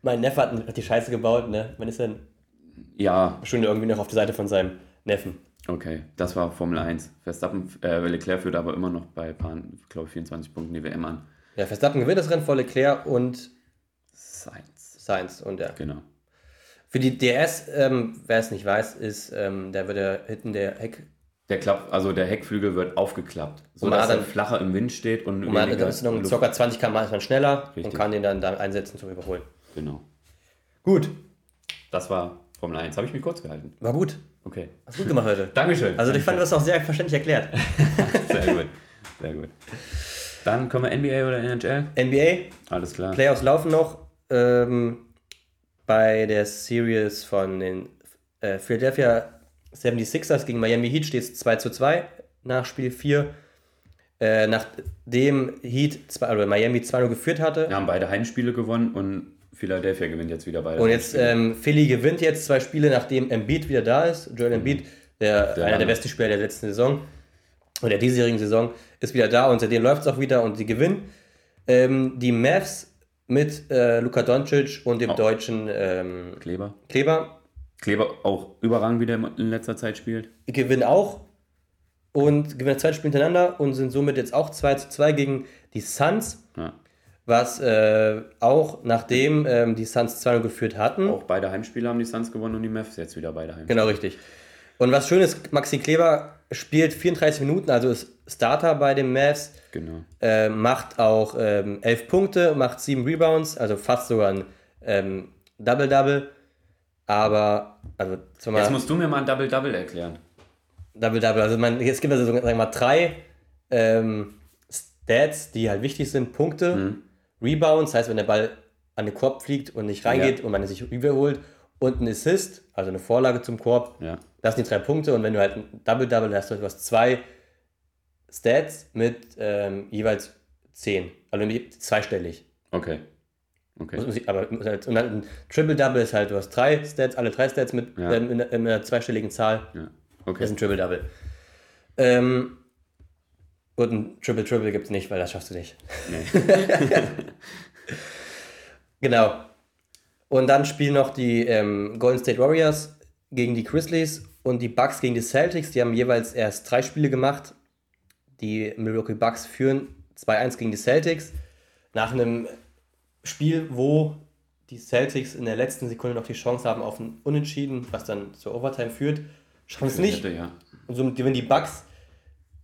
mein Neffe hat die Scheiße gebaut, ne? Man ist dann ja. Schon irgendwie noch auf der Seite von seinem Neffen. Okay, das war Formel 1. Verstappen, äh, Leclerc führt aber immer noch bei, glaube ich, 24 Punkten die WM an. Ja, Verstappen gewinnt das Rennen vor Leclerc und Sainz. Sainz und ja. Genau. Für die DS, ähm, wer es nicht weiß, ist, ähm, da wird der hinten der Heck. Der Klapp, also der Heckflügel wird aufgeklappt, sodass er flacher im Wind steht und. und man hat, dann ist noch ca. 20 km schneller Richtig. und kann den dann, dann einsetzen zum Überholen. Genau. Gut. Das war Formel 1. Habe ich mich kurz gehalten. War gut. Okay. Hast gut gemacht heute. <laughs> Dankeschön. Also ich fand, du hast auch sehr verständlich erklärt. <laughs> sehr gut. Sehr gut. Dann kommen wir NBA oder NHL? NBA. Alles klar. Playoffs laufen noch. Ähm, bei der Series von den äh, Philadelphia 76ers gegen Miami Heat steht es 2 zu 2 nach Spiel 4. Äh, nachdem Heat zwei, oder Miami 2-0 geführt hatte. Wir haben beide Heimspiele gewonnen und Philadelphia gewinnt jetzt wieder beide. Und jetzt ähm, Philly gewinnt jetzt zwei Spiele, nachdem Embiid wieder da ist. Joel Embiid, der, der einer der besten Spieler der letzten Saison oder der diesjährigen Saison, ist wieder da und seitdem läuft es auch wieder und sie gewinnen. Ähm, die Mavs mit äh, Luka Doncic und dem oh. deutschen ähm, Kleber. Kleber. Kleber auch überragend wieder in letzter Zeit spielt. Gewinnen auch und gewinnen zwei Spiele hintereinander und sind somit jetzt auch 2 zu 2 gegen die Suns. Ja. Was äh, auch nachdem ähm, die Suns 2 geführt hatten. Auch beide Heimspiele haben die Suns gewonnen und die Mavs jetzt wieder beide Heimspiele. Genau, richtig. Und was schön ist, Maxi Kleber spielt 34 Minuten, also ist Starter bei den Mavs. Genau. Äh, macht auch ähm, 11 Punkte, macht 7 Rebounds, also fast sogar ein ähm, Double-Double. Aber, also, Jetzt musst du mir mal ein Double-Double erklären. Double-Double, also man, es gibt also sagen wir mal drei ähm, Stats, die halt wichtig sind: Punkte, mhm. Rebounds, heißt, wenn der Ball an den Korb fliegt und nicht reingeht ja. und man sich überholt, und ein Assist, also eine Vorlage zum Korb. Ja. Das sind die drei Punkte und wenn du halt ein Double-Double hast, du hast zwei Stats mit ähm, jeweils zehn, also zweistellig. Okay. Okay. aber und dann ein Triple-Double ist halt, du hast drei Stats, alle drei Stats mit ja. ähm, in, in, einer zweistelligen Zahl. Ja. Okay. Das ist ein Triple-Double. Ähm, und ein Triple-Triple gibt es nicht, weil das schaffst du nicht. Nee. <laughs> genau. Und dann spielen noch die ähm, Golden State Warriors gegen die Grizzlies und die Bucks gegen die Celtics. Die haben jeweils erst drei Spiele gemacht. Die Milwaukee Bucks führen 2-1 gegen die Celtics. Nach einem Spiel, wo die Celtics in der letzten Sekunde noch die Chance haben auf ein Unentschieden, was dann zur Overtime führt, schaffen es nicht. Hätte, ja. Und somit gewinnen die Bucks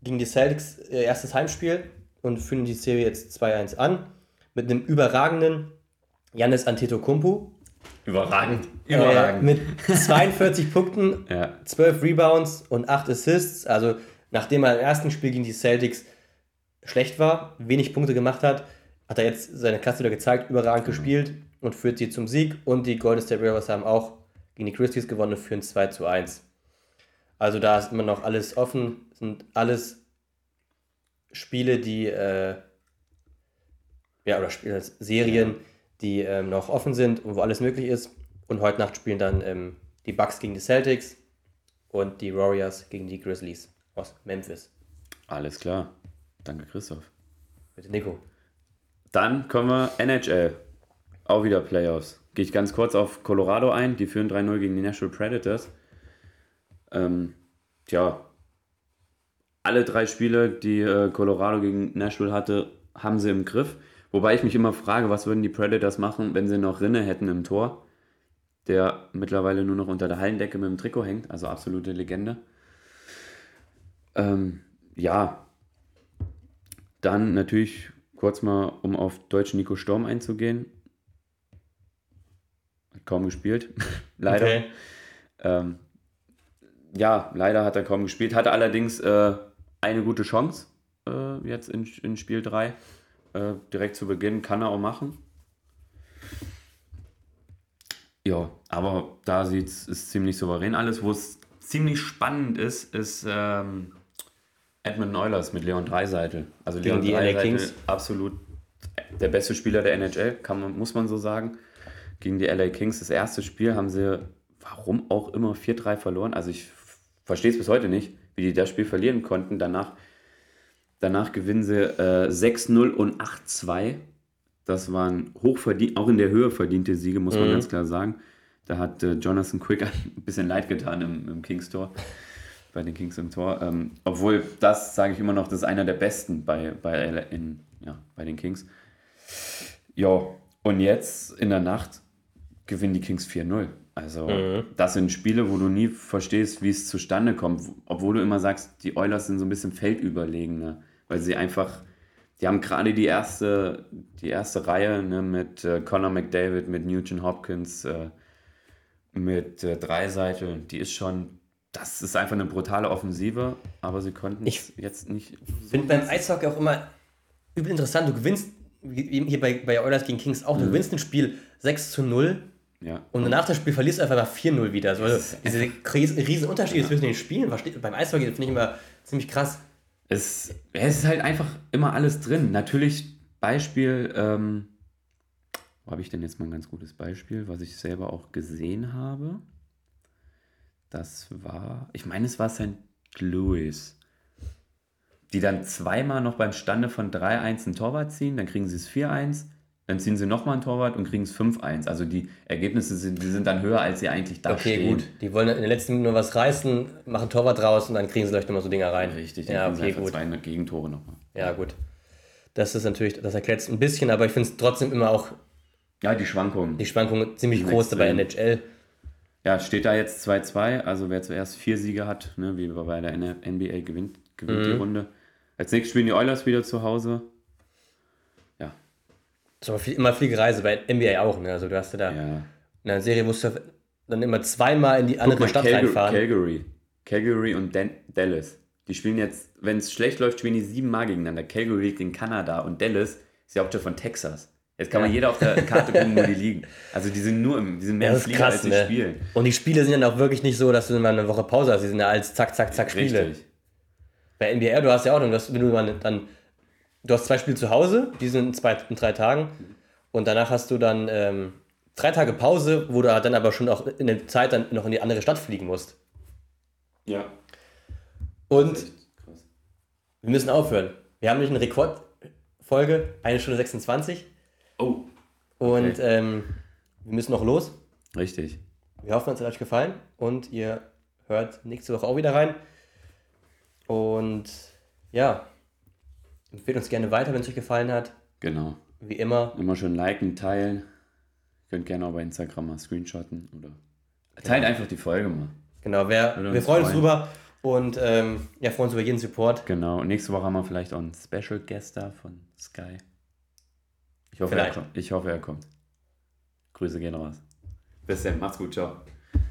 gegen die Celtics ihr erstes Heimspiel und führen die Serie jetzt 2-1 an. Mit einem überragenden Janis Antetokounmpo. Überragend. Äh, Überragend. Äh, mit 42 <laughs> Punkten, ja. 12 Rebounds und 8 Assists. Also nachdem er im ersten Spiel gegen die Celtics schlecht war, wenig Punkte gemacht hat, hat er jetzt seine Klasse wieder gezeigt, überragend mhm. gespielt und führt sie zum Sieg. Und die Golden State Warriors haben auch gegen die Christies gewonnen und führen 2 zu 1. Also da ist immer noch alles offen, sind alles Spiele, die äh, ja, oder Spiele, Serien, ja die ähm, noch offen sind und wo alles möglich ist. Und heute Nacht spielen dann ähm, die Bucks gegen die Celtics und die Warriors gegen die Grizzlies aus Memphis. Alles klar. Danke, Christoph. Bitte, Nico. Dann kommen wir NHL. Auch wieder Playoffs. Gehe ich ganz kurz auf Colorado ein. Die führen 3-0 gegen die Nashville Predators. Ähm, tja, alle drei Spiele, die äh, Colorado gegen Nashville hatte, haben sie im Griff. Wobei ich mich immer frage, was würden die Predators machen, wenn sie noch Rinne hätten im Tor, der mittlerweile nur noch unter der Hallendecke mit dem Trikot hängt, also absolute Legende. Ähm, ja, dann natürlich kurz mal, um auf deutschen Nico Sturm einzugehen. Hat kaum gespielt, <laughs> leider. Okay. Ähm, ja, leider hat er kaum gespielt, hatte allerdings äh, eine gute Chance äh, jetzt in, in Spiel 3 äh, direkt zu Beginn, kann er auch machen. Ja, aber da sieht es ziemlich souverän alles. Wo es ziemlich spannend ist, ist ähm, Edmund Neulers mit Leon Dreiseitel. Also Leon die Dreiseitel, Kings. absolut der beste Spieler der NHL, kann man, muss man so sagen. Gegen die LA Kings, das erste Spiel haben sie, warum auch immer, 4-3 verloren. Also ich verstehe es bis heute nicht, wie die das Spiel verlieren konnten. Danach Danach gewinnen sie äh, 6-0 und 8-2. Das waren hochverdient, auch in der Höhe verdiente Siege, muss man mhm. ganz klar sagen. Da hat äh, Jonathan Quick <laughs> ein bisschen leid getan im, im Kings Tor, bei den Kings im Tor. Ähm, obwohl das, sage ich immer noch, das ist einer der besten bei, bei, in, ja, bei den Kings. Ja, und jetzt in der Nacht gewinnen die Kings 4-0. Also, mhm. das sind Spiele, wo du nie verstehst, wie es zustande kommt. Obwohl du immer sagst, die Oilers sind so ein bisschen feldüberlegener weil sie einfach, die haben gerade die erste, die erste Reihe ne, mit äh, Conor McDavid, mit Nugent Hopkins, äh, mit äh, Dreiseitel, die ist schon, das ist einfach eine brutale Offensive, aber sie konnten ich jetzt nicht. Ich so finde beim Eishockey auch immer übel interessant. Du gewinnst, wie hier bei, bei Oilers gegen Kings auch, du mhm. gewinnst ein Spiel 6 zu 0. Ja. Und danach das Spiel verlierst du einfach mal 4-0 wieder. Also diese <laughs> riesen Unterschiede ja. zwischen den Spielen beim Eishockey finde ich immer ziemlich krass. Es, es ist halt einfach immer alles drin. Natürlich, Beispiel, ähm, wo habe ich denn jetzt mal ein ganz gutes Beispiel, was ich selber auch gesehen habe? Das war, ich meine, es war St. Louis die dann zweimal noch beim Stande von 3-1 ein Torwart ziehen, dann kriegen sie es 4-1, dann ziehen sie nochmal ein Torwart und kriegen es 5-1. Also die Ergebnisse sind, die sind dann höher, als sie eigentlich da okay, stehen. Okay, gut. Die wollen in den letzten Minuten nur was reißen, machen Torwart raus und dann kriegen sie vielleicht nochmal so Dinger rein. Richtig, dann ja, kriegen okay, sie gut. zwei Gegentore nochmal. Ja, gut. Das ist natürlich, das erklärt es ein bisschen, aber ich finde es trotzdem immer auch. Ja, die Schwankungen. Die Schwankungen ziemlich groß dabei NHL. Ja, steht da jetzt 2-2, also wer zuerst vier Siege hat, ne, wie bei der NBA gewinnt, gewinnt mhm. die Runde. Als nächstes spielen die Oilers wieder zu Hause. Das ist aber viel, immer viel Reise, bei NBA auch, ne? Also du hast ja da ja. in einer Serie musst du dann immer zweimal in die andere mal, Stadt Calgary, reinfahren. Calgary. Calgary und Dan Dallas. Die spielen jetzt, wenn es schlecht läuft, spielen die siebenmal gegeneinander. Calgary liegt in Kanada und Dallas ist ja Hauptstadt von Texas. Jetzt kann ja. man jeder auf der Karte <laughs> gucken, wo die liegen. Also die sind nur im, die sind mehr im Flieger, krass, als sie ne? spielen. Und die Spiele sind dann auch wirklich nicht so, dass du mal eine Woche Pause hast. Die sind ja als zack, zack, zack Spiele. Richtig bei NBA, du hast ja auch dann, wenn du dann, du hast zwei Spiele zu Hause, die sind in, zwei, in drei Tagen und danach hast du dann ähm, drei Tage Pause, wo du dann aber schon auch in der Zeit dann noch in die andere Stadt fliegen musst. Ja. Und wir müssen aufhören. Wir haben nämlich eine Rekordfolge, eine Stunde 26. Oh. Okay. Und ähm, wir müssen noch los. Richtig. Wir hoffen, es hat euch gefallen und ihr hört nächste Woche auch wieder rein. Und ja, empfehlt uns gerne weiter, wenn es euch gefallen hat. Genau. Wie immer. Immer schön liken, teilen. Könnt gerne auch bei Instagram mal screenshotten oder teilt genau. einfach die Folge mal. Genau, wer, wir freuen, freuen uns drüber und ähm, ja, freuen uns über jeden Support. Genau, und nächste Woche haben wir vielleicht auch einen Special Guest da von Sky. Ich hoffe, er kommt. ich hoffe, er kommt. Grüße gehen raus. Bis dann, macht's gut, ciao.